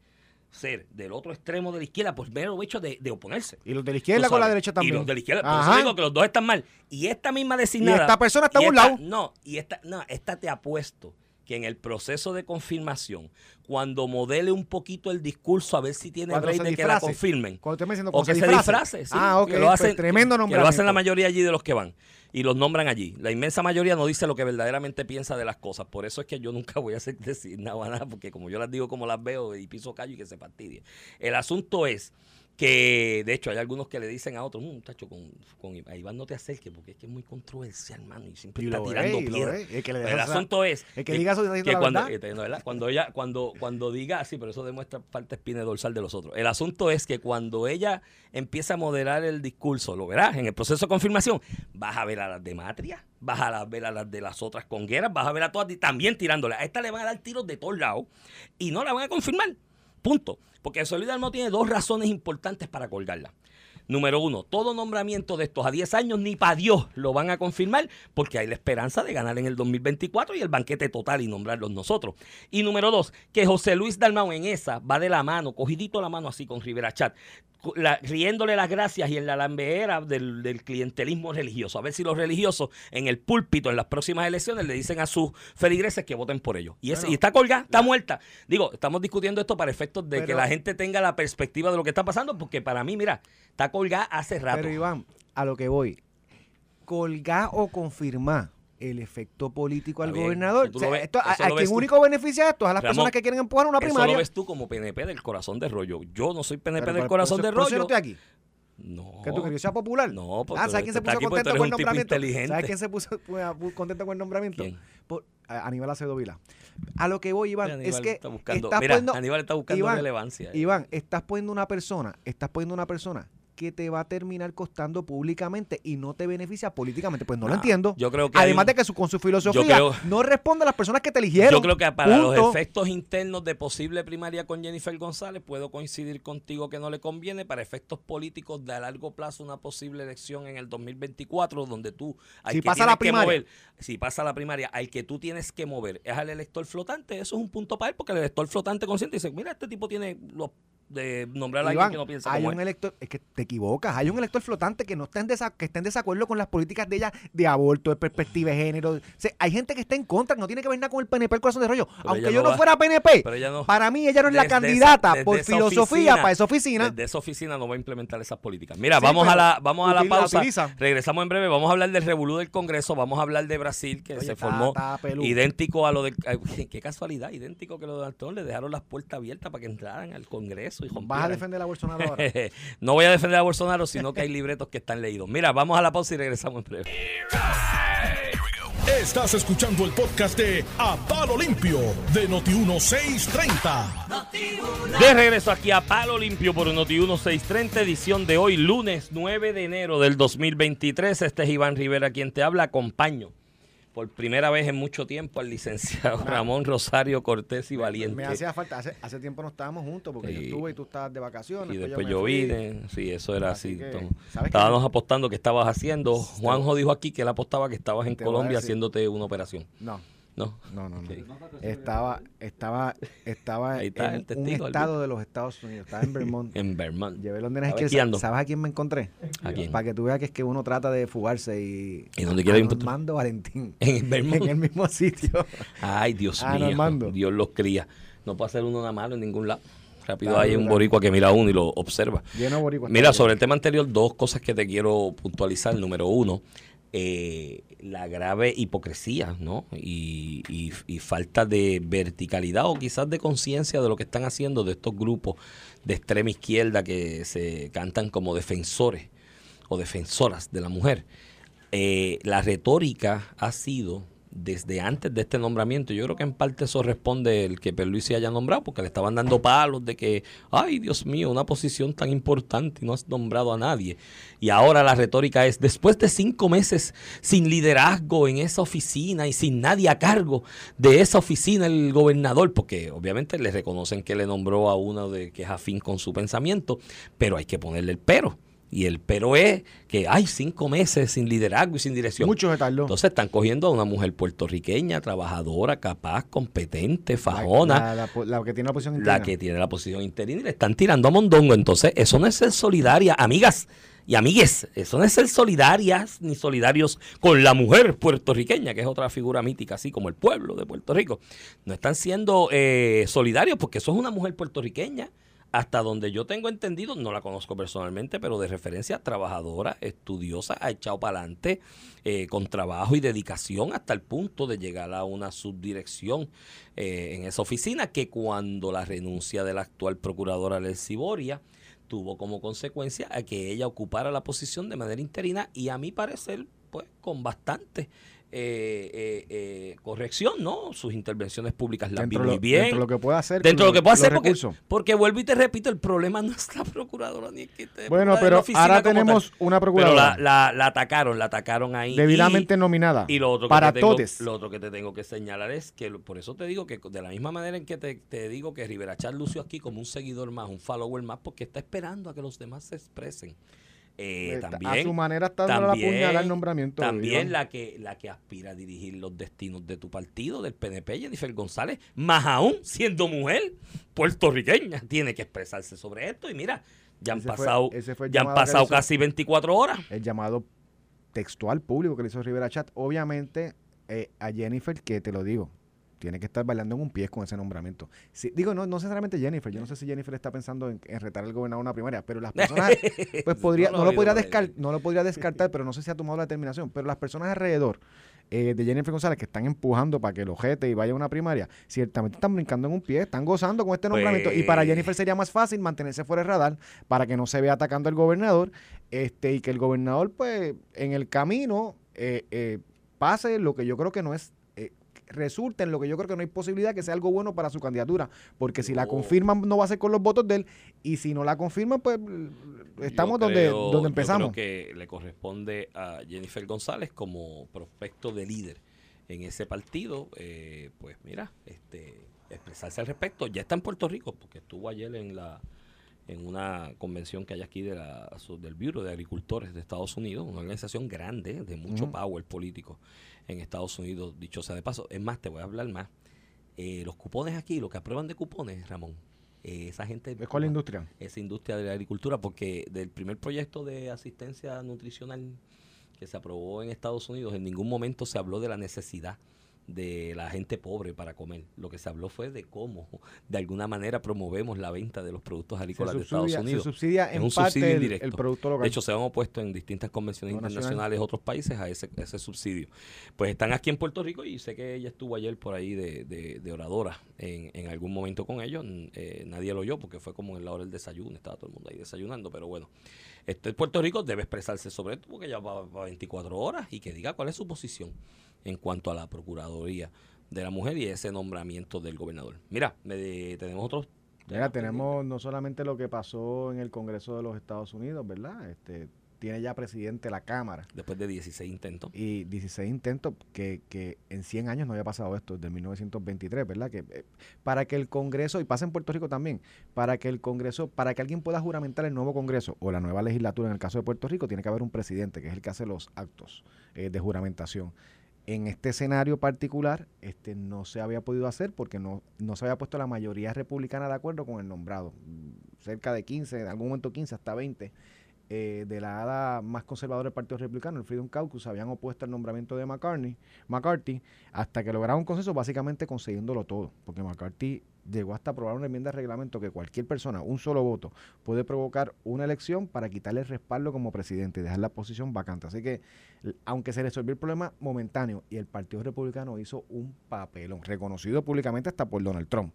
ser del otro extremo de la izquierda, pues mero hecho de, de oponerse. Y los de la izquierda con la derecha también. Y los de la izquierda. Por eso digo que los dos están mal. Y esta misma designada. esta persona está y a un lado. No, y esta, no, esta te apuesto que en el proceso de confirmación, cuando modele un poquito el discurso, a ver si tiene Cuando se de que la confirmen. Cuando diciendo O que se disfrace. disfrace, sí. Ah, ok, que lo pues hacen, tremendo que lo nombramiento. hacen la mayoría allí de los que van. Y los nombran allí. La inmensa mayoría no dice lo que verdaderamente piensa de las cosas. Por eso es que yo nunca voy a hacer decir nada, nada, porque como yo las digo como las veo y piso callo y que se fastidie. El asunto es que, de hecho, hay algunos que le dicen a otros, muchacho, con, con a Iván no te acerques, porque es que es muy controversial, hermano, y siempre Y está tirando es, y lo piedra. es. El que asunto es el que diga eso cuando, verdad. eh, cuando ella, cuando, cuando diga así, pero eso demuestra falta espina dorsal de los otros. El asunto es que cuando ella empieza a moderar el discurso, lo verás en el proceso de confirmación, vas a ver a las de Matria, vas a ver a las de las otras congueras, vas a ver a todas también tirándola. A esta le van a dar tiros de todos lados y no la van a confirmar. Punto. Porque Solidarmo tiene dos razones importantes para colgarla. Número uno, todo nombramiento de estos a 10 años ni para Dios lo van a confirmar porque hay la esperanza de ganar en el 2024 y el banquete total y nombrarlos nosotros. Y número dos, que José Luis Dalmau en esa va de la mano, cogidito la mano así con Rivera Chat, la- riéndole las gracias y en la lambeera del, del clientelismo religioso. A ver si los religiosos en el púlpito en las próximas elecciones le dicen a sus feligreses que voten por ellos. Y, ese, Bueno, y está colgada, está muerta. Digo, estamos discutiendo esto para efectos de que la gente tenga la perspectiva de lo que está pasando, porque para mí, mira, está colgada hace rato. Pero Iván, a lo que voy, colgar o confirmar el efecto político al bien, gobernador. eso O sea, lo ves- esto- a, eso quien tú. único beneficia esto es a las Ramón, personas que quieren empujar una Eso primaria. lo ves tú como PNP del corazón de rollo. Yo no soy PNP Pero del corazón de eso- eso yo rollo. no estoy aquí. No. ¿Que tú querías sea popular? No, pues ah, tú ¿sabes quién se puso porque tú contento con el nombramiento? inteligente. ¿Sabes quién se puso pu- contento con el nombramiento? A- Aníbal Acevedo Vila. A lo que voy, Iván, es que está buscando, estás mira, poniendo, Aníbal está buscando Iván, relevancia. eh. Iván, estás poniendo una persona, estás poniendo una persona que te va a terminar costando públicamente y no te beneficia políticamente. Pues no lo entiendo. yo creo que Además un- de que su, con su filosofía creo- no responde a las personas que te eligieron. Yo creo que para los efectos internos de posible primaria con Jennifer González, puedo coincidir contigo que no le conviene. Para efectos políticos de a largo plazo, una posible elección en el 2024, donde tú, al Si que pasa la primaria. mover, si pasa la primaria, al que tú tienes que mover es al elector flotante, eso es un punto para él, porque el elector flotante consciente dice: Mira, este tipo tiene los de nombrar a alguien Iván, que no piensa hay como un él. elector, es que te equivocas, hay un elector flotante que no está en desa- que está en desacuerdo con las políticas de ella de aborto, de perspectiva de género. O sea, hay gente que está en contra, que no tiene que ver nada con el PNP, el corazón de rollo. Aunque yo no va- fuera PNP, no- para mí ella no es la esa- candidata por filosofía oficina- para esa oficina. Desde esa oficina no va a implementar esas políticas. Mira, Sí, vamos a la vamos a la pausa. utiliza. Regresamos en breve. Vamos a hablar del revolú del Congreso. Vamos a hablar de Brasil, que Oye, se formó idéntico a lo del. Qué casualidad, idéntico que lo de Antón. Le dejaron las puertas abiertas para que entraran al Congreso y Vas a defender a Bolsonaro ahora. no voy a defender a Bolsonaro, sino que hay libretos que están leídos. Mira, vamos a la pausa y regresamos en breve. Estás escuchando el podcast de A Palo Limpio de Noti1630. De regreso aquí a Palo Limpio por Noti 1630, edición de hoy, lunes 9 de enero del 2023. Este es Iván Rivera quien te habla. Acompaño por primera vez en mucho tiempo al licenciado Ramón Rosario Cortés y Valiente. Me hacía falta, hace, hace tiempo no estábamos juntos porque yo estuve y tú estabas de vacaciones. y después yo vine, sí, eso era Así. Estábamos apostando que estabas haciendo. Juanjo dijo aquí que él apostaba que estabas en Colombia haciéndote una operación. No, ¿No? no, no. Estaba, estaba, estaba está en un estado de los Estados Unidos. Estaba en Vermont. En Vermont. Llevé los nenes. ¿Sabes a quién me encontré? ¿A quién? Para que tú veas que es que uno trata de fugarse y. ¿Y dónde ir? Normando Valentín. En Vermont. En el mismo sitio. Ay, Dios Ah, mío. Normando. Dios los cría. No puede hacer uno nada malo en ningún lado. Rápido Claro, hay un claro. boricua que mira a uno y lo observa. Lleno de boricuas. Mira, sobre el tema anterior, dos cosas que te quiero puntualizar. Número uno, eh, la grave hipocresía, ¿no? Y, falta de verticalidad o quizás de conciencia de lo que están haciendo de estos grupos de extrema izquierda que se cantan como defensores o defensoras de la mujer. Eh, la retórica ha sido desde antes de este nombramiento. Yo creo que en parte eso responde el que Perluisi haya nombrado, porque le estaban dando palos de que, ay Dios mío, una posición tan importante y no has nombrado a nadie. Y ahora la retórica es, después de cinco meses sin liderazgo en esa oficina y sin nadie a cargo de esa oficina, el gobernador, porque obviamente le reconocen que le nombró a uno de que es afín con su pensamiento, pero hay que ponerle el pero. Y el pero es que hay cinco meses sin liderazgo y sin dirección. Mucho se tardó. Entonces están cogiendo a una mujer puertorriqueña, trabajadora, capaz, competente, La- fajona, La, la, la que tiene la posición la interna. que tiene la posición interina y le están tirando a mondongo. Entonces, eso no es ser solidaria, amigas y amigues. Eso no es ser solidarias ni solidarios con la mujer puertorriqueña, que es otra figura mítica, así como el pueblo de Puerto Rico. No están siendo eh, solidarios porque eso es una mujer puertorriqueña. Hasta donde yo tengo entendido, no la conozco personalmente, pero de referencia trabajadora, estudiosa, ha echado para adelante eh, con trabajo y dedicación hasta el punto de llegar a una subdirección eh, en esa oficina que cuando la renuncia de la actual procuradora Leslie Boria tuvo como consecuencia a que ella ocupara la posición de manera interina y a mi parecer pues con bastante eh, eh, eh, corrección, ¿no? Sus intervenciones públicas las vi muy bien. dentro de lo que puede hacer. Dentro de lo que puede los hacer, porque, vuelvo y te repito, el problema no es la procuradora ni que esté Bueno, pero ahora tenemos tal. una Pero procuradora la, la, la atacaron, la atacaron ahí. debidamente y, nominada y lo otro, que para te tengo, todos. lo otro que te tengo que señalar es que, por eso te digo que de la misma manera en que te, te digo que Rivera Char lució aquí como un seguidor más, un follower más, porque está esperando a que los demás se expresen. Eh, también, a su manera está dando la puñalada al nombramiento. también Iván. la que, la que aspira a dirigir los destinos de tu partido, del PNP, Jennifer González, más aún siendo mujer puertorriqueña, tiene que expresarse sobre esto. Y mira, ya han Ese pasado, fue ya han pasado hizo- casi 24 horas. el llamado textual público que le hizo Rivera Chat. Obviamente, eh, a Jennifer, que te lo digo, tiene que estar bailando en un pie con ese nombramiento. Digo, no, no necesariamente Jennifer. Yo no sé si Jennifer está pensando en, en retar al gobernador a una primaria, pero las personas, pues podría, No no, lo podría olvido, descar- no lo podría descartar, pero no sé si ha tomado la determinación. Pero las personas alrededor eh, de Jennifer González que están empujando para que lo jete y vaya a una primaria, ciertamente están brincando en un pie, están gozando con este nombramiento. Y para Pues- Jennifer sería más fácil mantenerse fuera del radar para que no se vea atacando al gobernador este y que el gobernador, pues, en el camino eh, eh, pase lo que yo creo que no es. Resulta en lo que yo creo que no hay posibilidad que sea algo bueno para su candidatura, porque si la Yo- confirman no va a ser con los votos de él, y si no la confirman, pues estamos Yo donde, donde yo empezamos. creo que le corresponde a Jennifer González como prospecto de líder en ese partido, eh, pues mira, este expresarse al respecto. Ya está en Puerto Rico, porque estuvo ayer en la en una convención que hay aquí de la, del Bureau de Agricultores de Estados Unidos, una organización grande, de mucho power político en Estados Unidos, dicho sea de paso. Es más, te voy a hablar más. Eh, los cupones aquí, lo que aprueban de cupones, Ramón, eh, esa gente... ¿Es cuál industria? Esa industria de la agricultura, porque del primer proyecto de asistencia nutricional que se aprobó en Estados Unidos, en ningún momento se habló de la necesidad de la gente pobre para comer. Lo que se habló fue de cómo, de alguna manera, promovemos la venta de los productos agrícolas de Estados Unidos. Se subsidia Es en un parte subsidio indirecto. el producto local. De hecho, se han opuesto en distintas convenciones nacional. internacionales otros países a ese, ese subsidio. Pues están aquí en Puerto Rico y sé que ella estuvo ayer por ahí de, de- de oradora en, en algún momento con ellos. Eh, nadie lo oyó porque fue como en la hora del desayuno, estaba todo el mundo ahí desayunando, pero bueno. Este Puerto Rico debe expresarse sobre esto porque ya va, va 24 horas y que diga cuál es su posición en cuanto a la Procuraduría de la Mujer y ese nombramiento del gobernador. Mira, me- tenemos otros... Mira, tenemos no solamente lo que pasó en el Congreso de los Estados Unidos, ¿verdad? Este tiene ya presidente la Cámara Después de 16 intentos. y 16 intentos que, que en 100 años no había pasado esto, desde 1923, ¿verdad? Que eh, para que el Congreso, y pasa en Puerto Rico también, para que el Congreso, para que alguien pueda juramentar el nuevo Congreso o la nueva legislatura en el caso de Puerto Rico, tiene que haber un presidente, que es el que hace los actos eh, de juramentación. En este escenario particular, este no se había podido hacer porque no, no se había puesto la mayoría republicana de acuerdo con el nombrado. Cerca de 15, en algún momento 15, hasta 20 eh, de la ala más conservadora del Partido Republicano, el Freedom Caucus, habían opuesto al nombramiento de McCartney, McCarthy hasta que lograron un consenso, básicamente consiguiéndolo todo, porque McCarthy llegó hasta aprobar una enmienda de reglamento que cualquier persona, un solo voto, puede provocar una elección para quitarle el respaldo como presidente y dejar la posición vacante. Así que, aunque se resolvió el problema momentáneo y el Partido Republicano hizo un papelón, reconocido públicamente hasta por Donald Trump,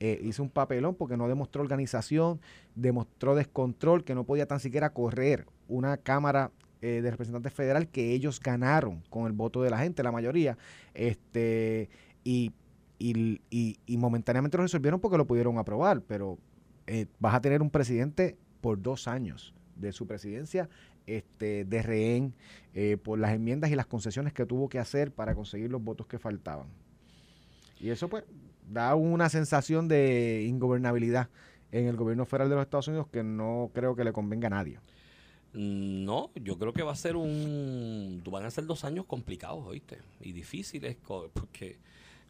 eh, hizo un papelón porque no demostró organización, demostró descontrol, que no podía tan siquiera correr una Cámara eh, de Representantes Federal que ellos ganaron con el voto de la gente, la mayoría, este y, y, y- momentáneamente lo resolvieron porque lo pudieron aprobar, pero eh, vas a tener un presidente por dos años de su presidencia este, de rehén eh, por las enmiendas y las concesiones que tuvo que hacer para conseguir los votos que faltaban. Y eso pues da una sensación de ingobernabilidad en el gobierno federal de los Estados Unidos que no creo que le convenga a nadie. No, yo creo que va a ser un. Van a ser dos años complicados, ¿oíste? Y difíciles, porque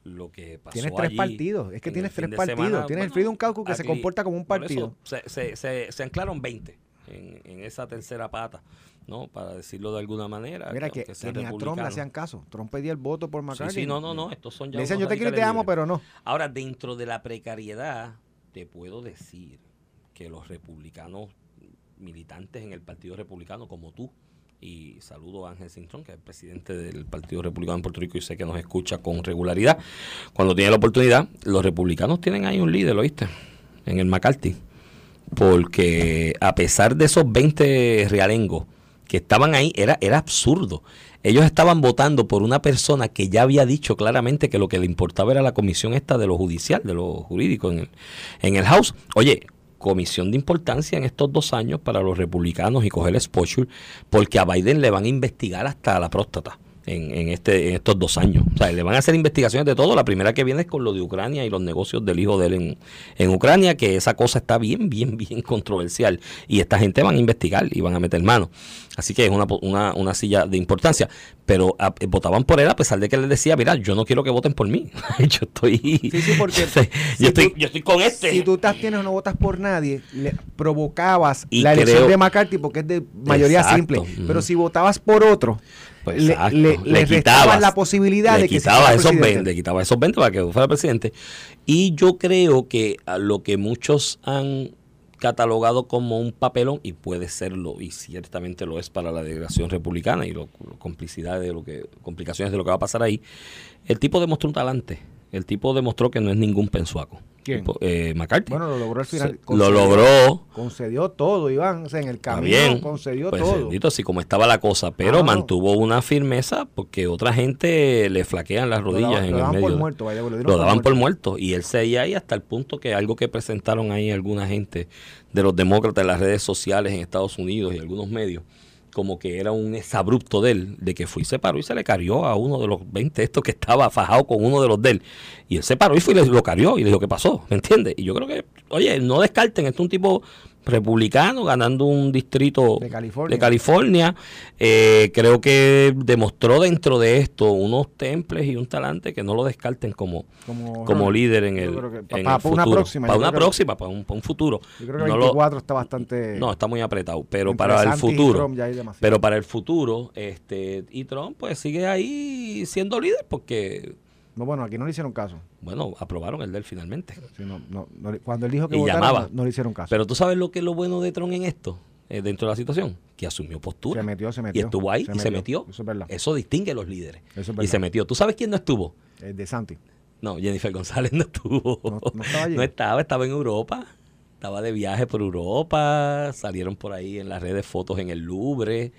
lo que pasó. Tienes tres allí partidos, es que en tienes el tres partidos. semana, tienes el bueno, Freedom Caucus que se comporta como un partido. eso se, se, se, se anclaron 20 en, en esa tercera pata, ¿no? Para decirlo de alguna manera. Mira que, ni a Trump le hacían caso. Trump pedía el voto por Sí, McCarthy. sí, no, no, no, estos son ya. Le unos yo te quiero y te amo, libres". pero no. Ahora, dentro de la precariedad, te puedo decir que los republicanos militantes en el Partido Republicano, como tú, y saludo a Ángel Cintrón, que es el presidente del Partido Republicano en Puerto Rico y sé que nos escucha con regularidad, cuando tiene la oportunidad, los republicanos tienen ahí un líder, ¿lo oíste? En el McCarthy. Porque a pesar de esos 20 realengos que estaban ahí, era, era absurdo. Ellos estaban votando por una persona que ya había dicho claramente que lo que le importaba era la comisión esta de lo judicial, de lo jurídico en el, en el House. Oye, comisión de importancia en estos dos años para los republicanos y coger exposure, porque a Biden le van a investigar hasta la próstata. En, en este, en estos dos años. O sea, le van a hacer investigaciones de todo. La primera que viene es con lo de Ucrania y los negocios del hijo de él en, en Ucrania, que esa cosa está bien, bien, bien controversial. Y esta gente van a investigar y van a meter mano. Así que es una, una, una silla de importancia. Pero a- votaban por él a pesar de que él les decía, mira, yo no quiero que voten por mí. yo estoy... Sí, sí, porque yo, si estoy tú- yo estoy con este. Si tú te abstienes o no votas por nadie, le provocabas Y la elección de McCarthy porque es de mayoría Exacto, simple. Pero si votabas por otro, Pues le, le, le restabas la posibilidad le de que quitaba esos presidente. 20, le quitaba esos 20 para que fuera presidente. Y yo creo que a lo que muchos han catalogado como un papelón, y puede serlo, y ciertamente lo es para la delegación republicana y lo, lo- complicidad de lo que, complicaciones de lo que va a pasar ahí, el tipo demostró un talante. El tipo demostró que no es ningún pensuaco. ¿Quién? Eh, McCarthy. Bueno, lo logró al final. Se- lo Concedió- logró. Concedió todo, Iván. O sea, en el camino bien. concedió Pues, todo. bendito, así como estaba la cosa, pero Ah, no. mantuvo una firmeza porque otra gente le flaquean las Lo rodillas daban- en lo el daban medio. por muerto, vaya, lo lo daban por muerto. muerto y él seguía ahí hasta el punto que algo que presentaron ahí alguna gente de los demócratas en las redes sociales en Estados Unidos y algunos medios como que era un exabrupto de él, de que fue y se paró y se le carió a uno de los 20 estos que estaba fajado con uno de los de él. Y él se paró y fue y le, lo carió y le dijo, ¿qué pasó? ¿Me entiendes? Y yo creo que, oye, no descarten, es un tipo republicano, ganando un distrito De California. de California. Eh, creo que demostró dentro de esto unos temples y un talante que no lo descarten como, Como, como líder en el, que pa- en pa- el pa una futuro. próxima, Para una próxima, para un, para un futuro. Yo creo que No lo- 24 está bastante. no, está muy apretado, pero para el futuro. Pero para el futuro, este, y Trump pues sigue ahí siendo líder porque, No, bueno, aquí no le hicieron caso. bueno, aprobaron el de él finalmente. Sí, no- no- no cuando él dijo que Y votara, llamaba. no, le hicieron caso. Pero tú sabes lo que es lo bueno de Trump en esto, eh, dentro de la situación, que asumió postura. se metió, se metió. y estuvo ahí y se metió. Eso es verdad. Eso distingue a los líderes. Eso es y verdad. se metió. ¿Tú sabes quién no estuvo? Eh, de Santi. No, Jennifer González no estuvo. No- no estaba allí. No estaba, estaba en Europa. Estaba de viaje por Europa. Salieron por ahí en las redes fotos en el Louvre,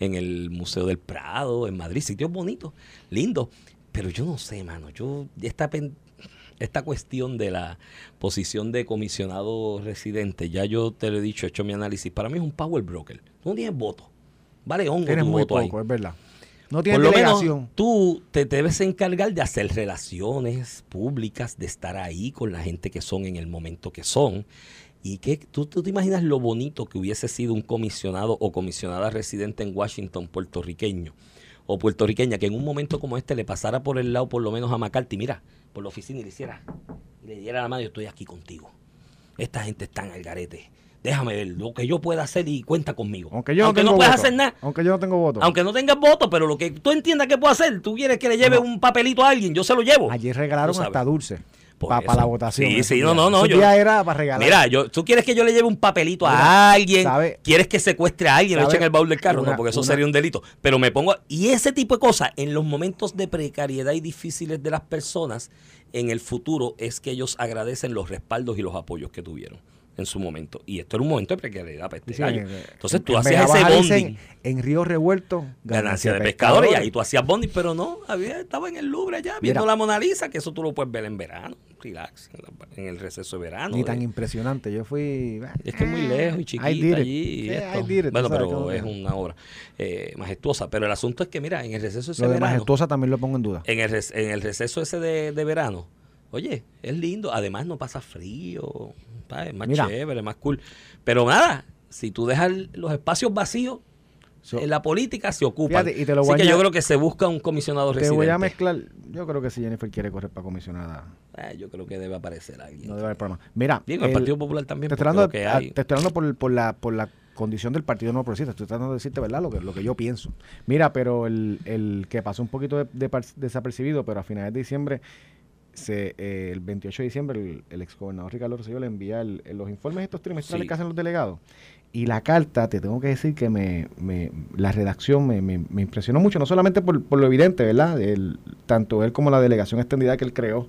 en el Museo del Prado, en Madrid. Sitios bonitos, lindos. Pero yo no sé, mano. Yo, esta, esta cuestión de la posición de comisionado residente, ya yo te lo he dicho, he hecho mi análisis. Para mí es un power broker. Tú no tienes voto. Vale hongo Tienes tu muy voto ahí. poco, es verdad. No tiene Por lo delegación. menos tú te debes encargar de hacer relaciones públicas, de estar ahí con la gente que son en el momento que son. Y que tú, tú te imaginas lo bonito que hubiese sido un comisionado o comisionada residente en Washington puertorriqueño o puertorriqueña que en un momento como este le pasara por el lado por lo menos a McCarthy, mira, por la oficina y le hiciera, y le diera la mano, yo estoy aquí contigo. Esta gente está en el garete. Déjame ver lo que yo pueda hacer y cuenta conmigo. Aunque yo no, tengo puedas hacer nada, Aunque yo no tengo voto. aunque no tengas voto, pero lo que tú entiendas que puedo hacer, tú quieres que le lleve No. un papelito a alguien, yo se lo llevo. Ayer regalaron hasta dulce. Para la votación. Sí, sí, no, día. no, no, yo- día era para regalar. Mira, yo, tú quieres que yo le lleve un papelito Mira, a alguien, ¿sabe? quieres que secuestre a alguien, lo echen en el baúl del carro, Una- no, porque eso una- sería un delito. Pero me pongo, y ese tipo de cosas, en los momentos de precariedad y difíciles de las personas, en el futuro es que ellos agradecen los respaldos y los apoyos que tuvieron en su momento. Y esto era un momento de precariedad para este gallo. eh, Entonces en- tú en hacías ese bonding. En Río Revuelto, ganancia de pescadores y ahí tú hacías bonding, pero no, había, estaba en el Louvre allá viendo Mira. la Mona Lisa, que eso tú lo puedes ver en verano, relax, en, la- en el receso de verano. Ni tan eh. impresionante. Yo fui. Es que es muy lejos y chiquita allí. Sí, it, bueno, pero es una obra eh, majestuosa. Pero el asunto es que, mira, en el receso ese Lo de verano, majestuosa también lo pongo en duda. en el, en el receso ese de, de verano, oye, es lindo. Además, no pasa frío, ¿sabes? es más Mira. chévere, más cool. Pero nada, si tú dejas los espacios vacíos, So- en la política se te lo Así a que yo creo que se busca un comisionado Te residente. voy a mezclar. Yo creo que si Jennifer quiere correr para comisionada, Eh, yo creo que debe aparecer alguien. no debe haber problema. Mira, Digo, el, el- Partido Popular también. te estoy porque hablando, lo que a- hay- te estoy hablando por, por la, por la condición del Partido No Progresista. Estoy tratando de decirte, ¿verdad? Lo que, lo que yo pienso. Mira, pero el, el que pasó un poquito de- de desapercibido, pero a finales de diciembre, se, eh, el 28 de diciembre, el, el exgobernador Ricardo Rosselló le envía el- los informes estos trimestrales Sí. que hacen los delegados. Y la carta, te tengo que decir que me, me- la redacción me, me- me impresionó mucho, no solamente por, por lo evidente, ¿verdad? El- tanto él como la delegación extendida que él creó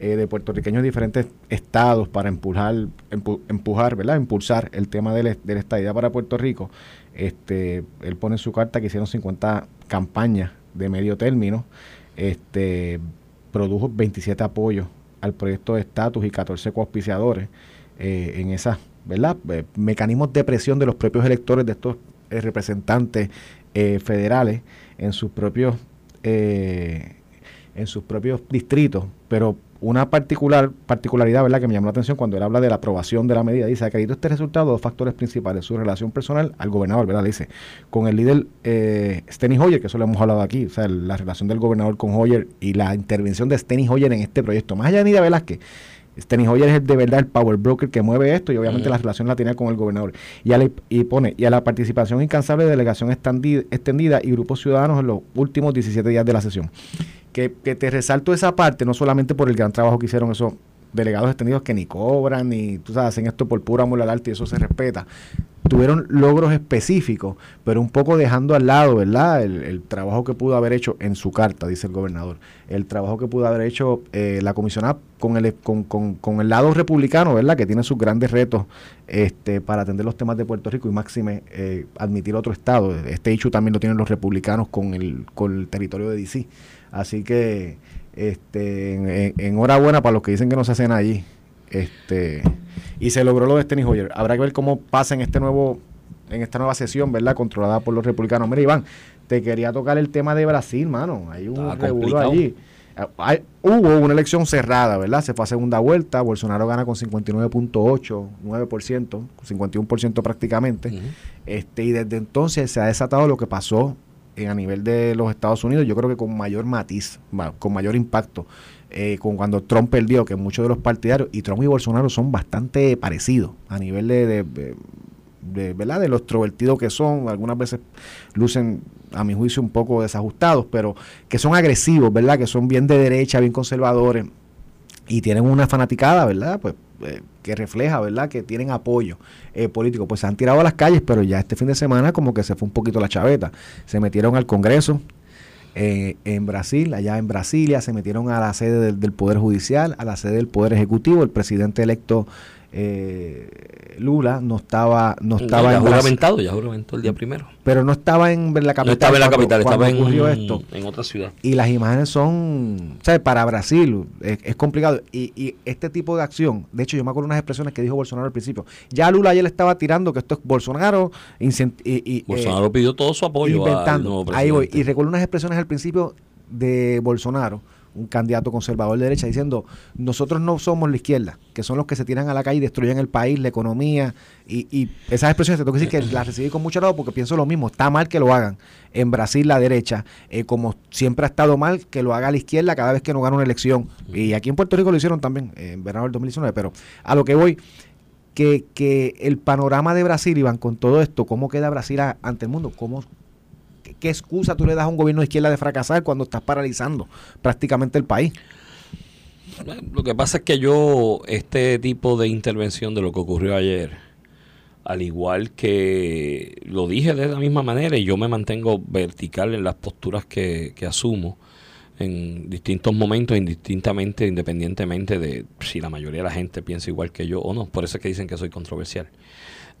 eh, de puertorriqueños de diferentes estados para empujar, empu- empujar, ¿verdad? Impulsar el tema de la, de la estadidad para Puerto Rico. Este, él pone en su carta que hicieron 50 campañas de medio término, este, produjo 27 apoyos al proyecto de estatus y 14 coauspiciadores eh, en esas, ¿verdad? Eh, mecanismos de presión de los propios electores de estos eh, representantes eh, federales en sus propios en sus propios distritos, pero una particular particularidad ¿verdad? que me llamó la atención cuando él habla de la aprobación de la medida, dice, acredito este resultado dos factores principales, su relación personal al gobernador, ¿verdad? Dice, con el líder eh, Steny Hoyer, que eso lo hemos hablado aquí, o sea, la relación del gobernador con Hoyer y la intervención de Steny Hoyer en este proyecto, más allá de Nida Velázquez, Steny Hoyer es de verdad el power broker que mueve esto y obviamente la relación la tiene con el gobernador. Y, a la- y pone, y a la participación incansable de delegación extendi- extendida y grupos ciudadanos en los últimos 17 días de la sesión. Que, te resalto esa parte, no solamente por el gran trabajo que hicieron esos delegados extendidos que ni cobran, ni tú sabes, hacen esto por pura amor al arte y eso se respeta. Tuvieron logros específicos, pero un poco dejando al lado, ¿verdad? El, trabajo que pudo haber hecho en su carta, dice el gobernador. El trabajo que pudo haber hecho eh, la comisionada con el, con, con- con el lado republicano, ¿verdad? Que tiene sus grandes retos este, para atender los temas de Puerto Rico y máxime eh, admitir otro estado. Este hecho también lo tienen los republicanos con el, con el territorio de DC. Así que este, en- en- enhorabuena para los que dicen que no se hacen allí. Este, y se logró lo de Steny Hoyer. Habrá que ver cómo pasa en este nuevo, en esta nueva sesión, ¿verdad? Controlada por los republicanos. Mira, Iván, te quería tocar el tema de Brasil, mano. Hay un revuelo allí. hay- hubo una elección cerrada, ¿verdad? Se fue a segunda vuelta, Bolsonaro gana con 59.8, 9%, 51% prácticamente. Ujú. Este, y desde entonces se ha desatado lo que pasó en- a nivel de los Estados Unidos, yo creo que con mayor matiz, ma- con mayor impacto, eh, con cuando Trump perdió, que muchos de los partidarios, y Trump y Bolsonaro son bastante parecidos a nivel de, de- de- de, ¿verdad? de lo extrovertidos que son, algunas veces lucen, a mi juicio, un poco desajustados, pero que son agresivos, ¿verdad? Que son bien de derecha, bien conservadores, y tienen una fanaticada, ¿verdad? Pues eh, que refleja, ¿verdad? Que tienen apoyo eh, político. Pues se han tirado a las calles, pero ya este fin de semana como que se fue un poquito la chaveta. Se metieron al Congreso eh, en Brasil, allá en Brasilia, se metieron a la sede del, del Poder Judicial, a la sede del Poder Ejecutivo. El presidente electo eh, Lula no estaba, no estaba ya en juramentado, ya juramentó el día primero. pero no estaba en la capital. No estaba en la capital, cuando estaba en, ocurrió esto en otra ciudad. y las imágenes son, ¿sabes? Para Brasil es, es complicado. Y, y este tipo de acción, de hecho, yo me acuerdo unas expresiones que dijo Bolsonaro al principio. Ya Lula ayer le estaba tirando que esto es Bolsonaro. y, eh, Bolsonaro pidió todo su apoyo al inventando. nuevo Ahí voy. Y recuerdo unas expresiones al principio de Bolsonaro, un candidato conservador de derecha, diciendo: Nosotros no somos la izquierda, que son los que se tiran a la calle y destruyen el país, la economía. Y, y esas expresiones te tengo que decir que las recibí con mucho lado porque pienso lo mismo. Está mal que lo hagan en Brasil la derecha, eh, como siempre ha estado mal que lo haga la izquierda cada vez que no gana una elección. Y aquí en Puerto Rico lo hicieron también, eh, en verano del 2019. Pero a lo que voy que, que el panorama de Brasil, Iván, con todo esto, cómo queda Brasil ante el mundo, cómo, qué, excusa tú le das a un gobierno de izquierda de fracasar cuando estás paralizando prácticamente el país. Lo que pasa es que yo, este tipo de intervención de lo que ocurrió ayer, al igual que lo dije de la misma manera, y yo me mantengo vertical en las posturas que, que asumo en distintos momentos, indistintamente, independientemente de si la mayoría de la gente piensa igual que yo o no. Por eso es que dicen que soy controversial.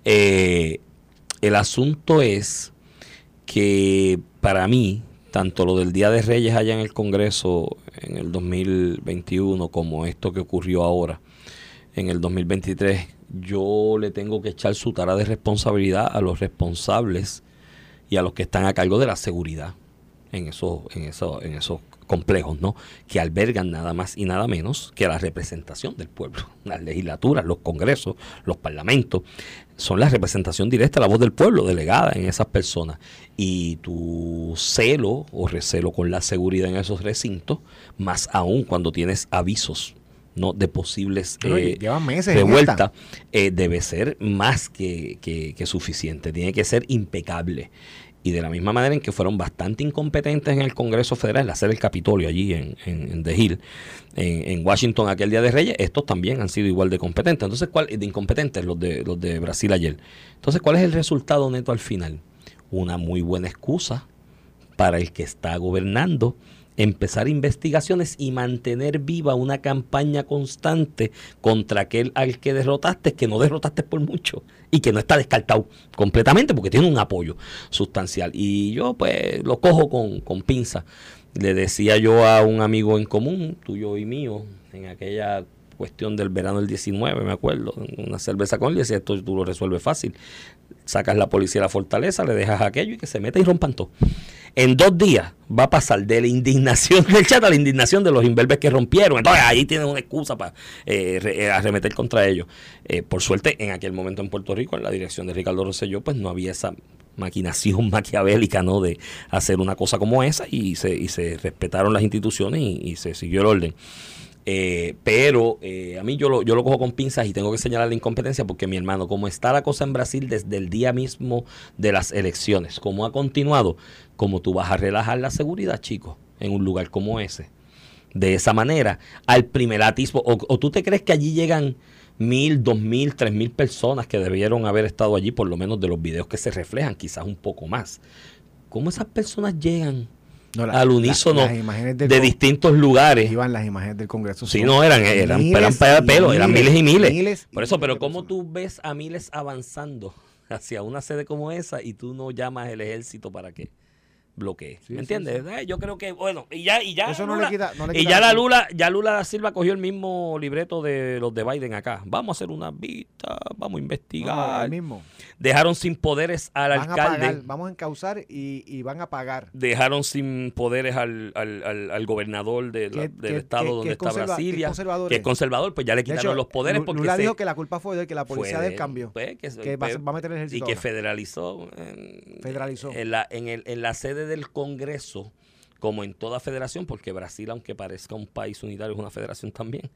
Eh, el asunto es que para mí, tanto lo del Día de Reyes allá en el Congreso en el 2021 como esto que ocurrió ahora en el 2023, yo le tengo que echar su tara de responsabilidad a los responsables y a los que están a cargo de la seguridad en esos, en esos, en esos complejos, ¿no? Que albergan nada más y nada menos que la representación del pueblo. Las legislaturas, los congresos, los parlamentos, son la representación directa, la voz del pueblo delegada en esas personas. Y tu celo o recelo con la seguridad en esos recintos, más aún cuando tienes avisos ¿no? de posibles eh, meses revueltas, esta. eh, debe ser más que, que- que suficiente, tiene que ser impecable. Y de la misma manera en que fueron bastante incompetentes en el Congreso Federal, hacer el Capitolio allí en, en, en The Hill, en, Washington aquel día de Reyes, estos también han sido igual de competentes. Entonces, ¿cuál, de incompetentes los de, los de Brasil ayer. Entonces, ¿cuál es el resultado neto al final? Una muy buena excusa para el que está gobernando empezar investigaciones y mantener viva una campaña constante contra aquel al que derrotaste, que no derrotaste por mucho y que no está descartado completamente porque tiene un apoyo sustancial. Y yo pues lo cojo con, con pinza. Le decía yo a un amigo en común, tuyo y mío, en aquella cuestión del verano del 19, me acuerdo, una cerveza con él, y decía, esto tú lo resuelves fácil. Sacas la policía a la fortaleza, le dejas aquello y que se meta y rompan todo. En dos días va a pasar de la indignación del chat a la indignación de los imberbes que rompieron. Entonces ahí tienen una excusa para eh, eh, arremeter contra ellos. Eh, por suerte, en aquel momento en Puerto Rico, en la dirección de Ricardo Rosselló, pues no había esa maquinación maquiavélica no de hacer una cosa como esa y se, y se respetaron las instituciones y se siguió el orden. Eh, pero eh, a mí yo lo, yo lo cojo con pinzas y tengo que señalar la incompetencia porque mi hermano, como está la cosa en Brasil desde el día mismo de las elecciones, como ha continuado, como tú vas a relajar la seguridad, chicos, en un lugar como ese. De esa manera, al primer atisbo, o, o tú te crees que allí llegan mil, dos mil, tres mil personas que debieron haber estado allí, por lo menos de los videos que se reflejan, quizás un poco más. ¿Cómo esas personas llegan No, la- al unísono de distintos lugares? Iban las imágenes del Congreso. Sí, no, eran, eran, miles eran pelo, eran miles y miles. miles Por eso, miles pero ¿cómo personas. tú ves a miles avanzando hacia una sede como esa y tú no llamas el ejército para qué? Bloquee. Sí, ¿Me sí, entiendes? Eh, Yo creo que, bueno, y ya, y ya, Eso no le quita- no le y ya la. Lula, ya Lula Silva cogió el mismo libreto de los de Biden acá. Vamos a hacer una vista, vamos a No, investigar. el mismo. Dejaron sin poderes al Van a alcalde. pagar, vamos a encauzar y, y van a pagar. Dejaron sin poderes al, al, al- al gobernador de la- Que- del que- estado que- donde que está conserva- que Brasilia, conservador que es conservador, pues ya le quitaron hecho, los poderes porque Lula se- dijo que la culpa fue de él, que la policía de del cambio. pues, que, que va, va a meter el y ejército que ahora. federalizó, en, Federalizó. En, la, en, el, en la sede del Congreso, como en toda federación, porque Brasil, aunque parezca un país unitario, es una federación también,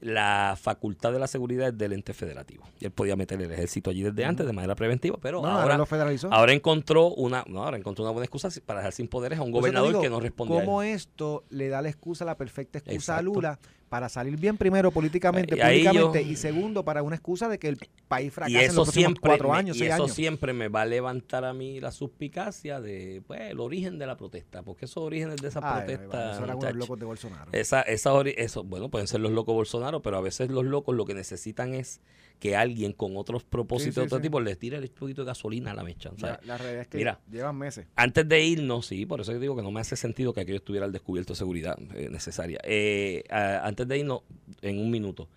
la facultad de la seguridad es del ente federativo. Y él podía meter el ejército allí desde antes de manera preventiva, pero No, ahora lo federalizó. ahora encontró una no, ahora encontró una buena excusa para dejar sin poderes a un gobernador digo, que no a él. ¿Cómo esto le da la excusa, la perfecta excusa a. Lula para salir bien primero políticamente, Y ahí públicamente yo- y segundo para una excusa de que el país y fracase en los próximos siempre cuatro me- años, y eso años? siempre me va a levantar a mí la suspicacia de pues el origen de la protesta porque esos orígenes de esa Ay, ay, protesta vale, eso eran unos muchacho, locos de Bolsonaro. esa, esa eso bueno pueden ser los locos Bolsonaro pero a veces los locos lo que necesitan es que alguien con otros propósitos Sí, sí, de otro sí. tipo les tire el poquito de gasolina a la mecha La, realidad es que Mira. llevan meses. Antes de irnos, sí, por eso yo digo que no me hace sentido que aquello estuviera al descubierto de seguridad eh, necesaria. Eh, a- antes de irnos, en un minuto,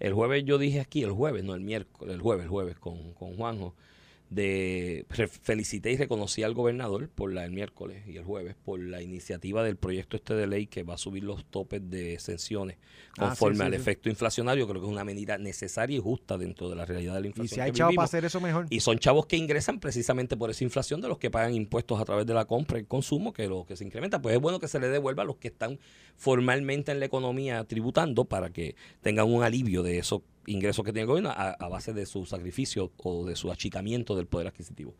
el jueves yo dije aquí, el jueves, no el miércoles, el jueves, el jueves con, con Juanjo, de felicité y reconocí al gobernador por la el miércoles y el jueves por la iniciativa del proyecto este de ley que va a subir los topes de exenciones Ah, conforme sí, sí, al sí. efecto inflacionario. Creo que es una medida necesaria y justa dentro de la realidad de la Y inflación. hay que chavos vivimos. para hacer eso mejor. Y son chavos que ingresan precisamente por esa inflación de los que pagan impuestos a través de la compra y consumo, que lo que se incrementa. Pues es bueno que se le devuelva a los que están formalmente en la economía tributando para que tengan un alivio de esos ingresos que tiene el gobierno a, a base de su sacrificio o de su achicamiento del poder adquisitivo.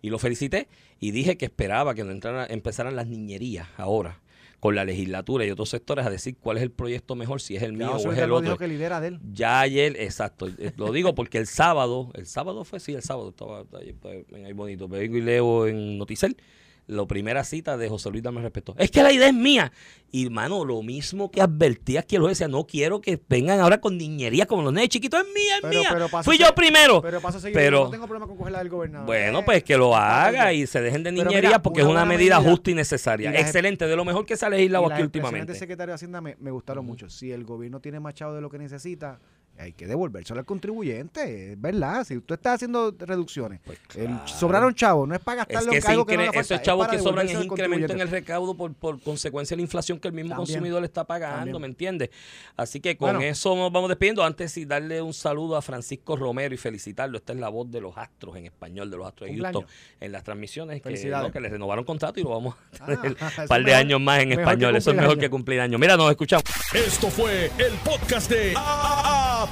Y lo felicité y dije que esperaba que no entrara, empezaran las niñerías ahora con la legislatura y otros sectores a decir cuál es el proyecto mejor, si es el mío o es el otro. que lidera de él. Ya ayer, exacto, eh, lo digo porque el sábado, el sábado fue, sí, el sábado, estaba ahí, ahí bonito, vengo y leo en Noticel, la primera cita de José Luis Dame respecto. Es que la idea es mía. Y, mano, lo mismo que advertí aquí, lo decía, no quiero que vengan ahora con niñería como los nenes chiquitos, es mía, es Pero- mía. pero Fui yo primero. Pero paso seguido, Pero- no tengo problema con coger la del gobernador. Bueno, pues que lo haga y se dejen de Pero niñería mira, porque es una medida medida. justa y necesaria. Y Excelente, de lo mejor que se ha legislado aquí últimamente. secretario de Hacienda me, me gustaron mucho. Si el gobierno tiene más chavo de lo que necesita, hay que devolvérselo al contribuyente, es verdad. Si tú estás haciendo reducciones, Pues el- sobraron chavos, no es para Es gastarlo que en que no esos es chavos para que sobran es incremento en el recaudo por, por consecuencia de la inflación que el mismo También. consumidor le está pagando, También. ¿me entiendes? Así que con Bueno. eso nos vamos despidiendo. Antes sí darle un saludo a Francisco Romero y felicitarlo. Esta es la voz de los astros en español, de los astros de. Houston en las transmisiones que, no, que le renovaron contrato y lo vamos a Ah, tener un es par de mejor- años más en español. Eso es mejor años. que cumplir años. Mira, nos escuchamos. Esto fue el podcast de A, A-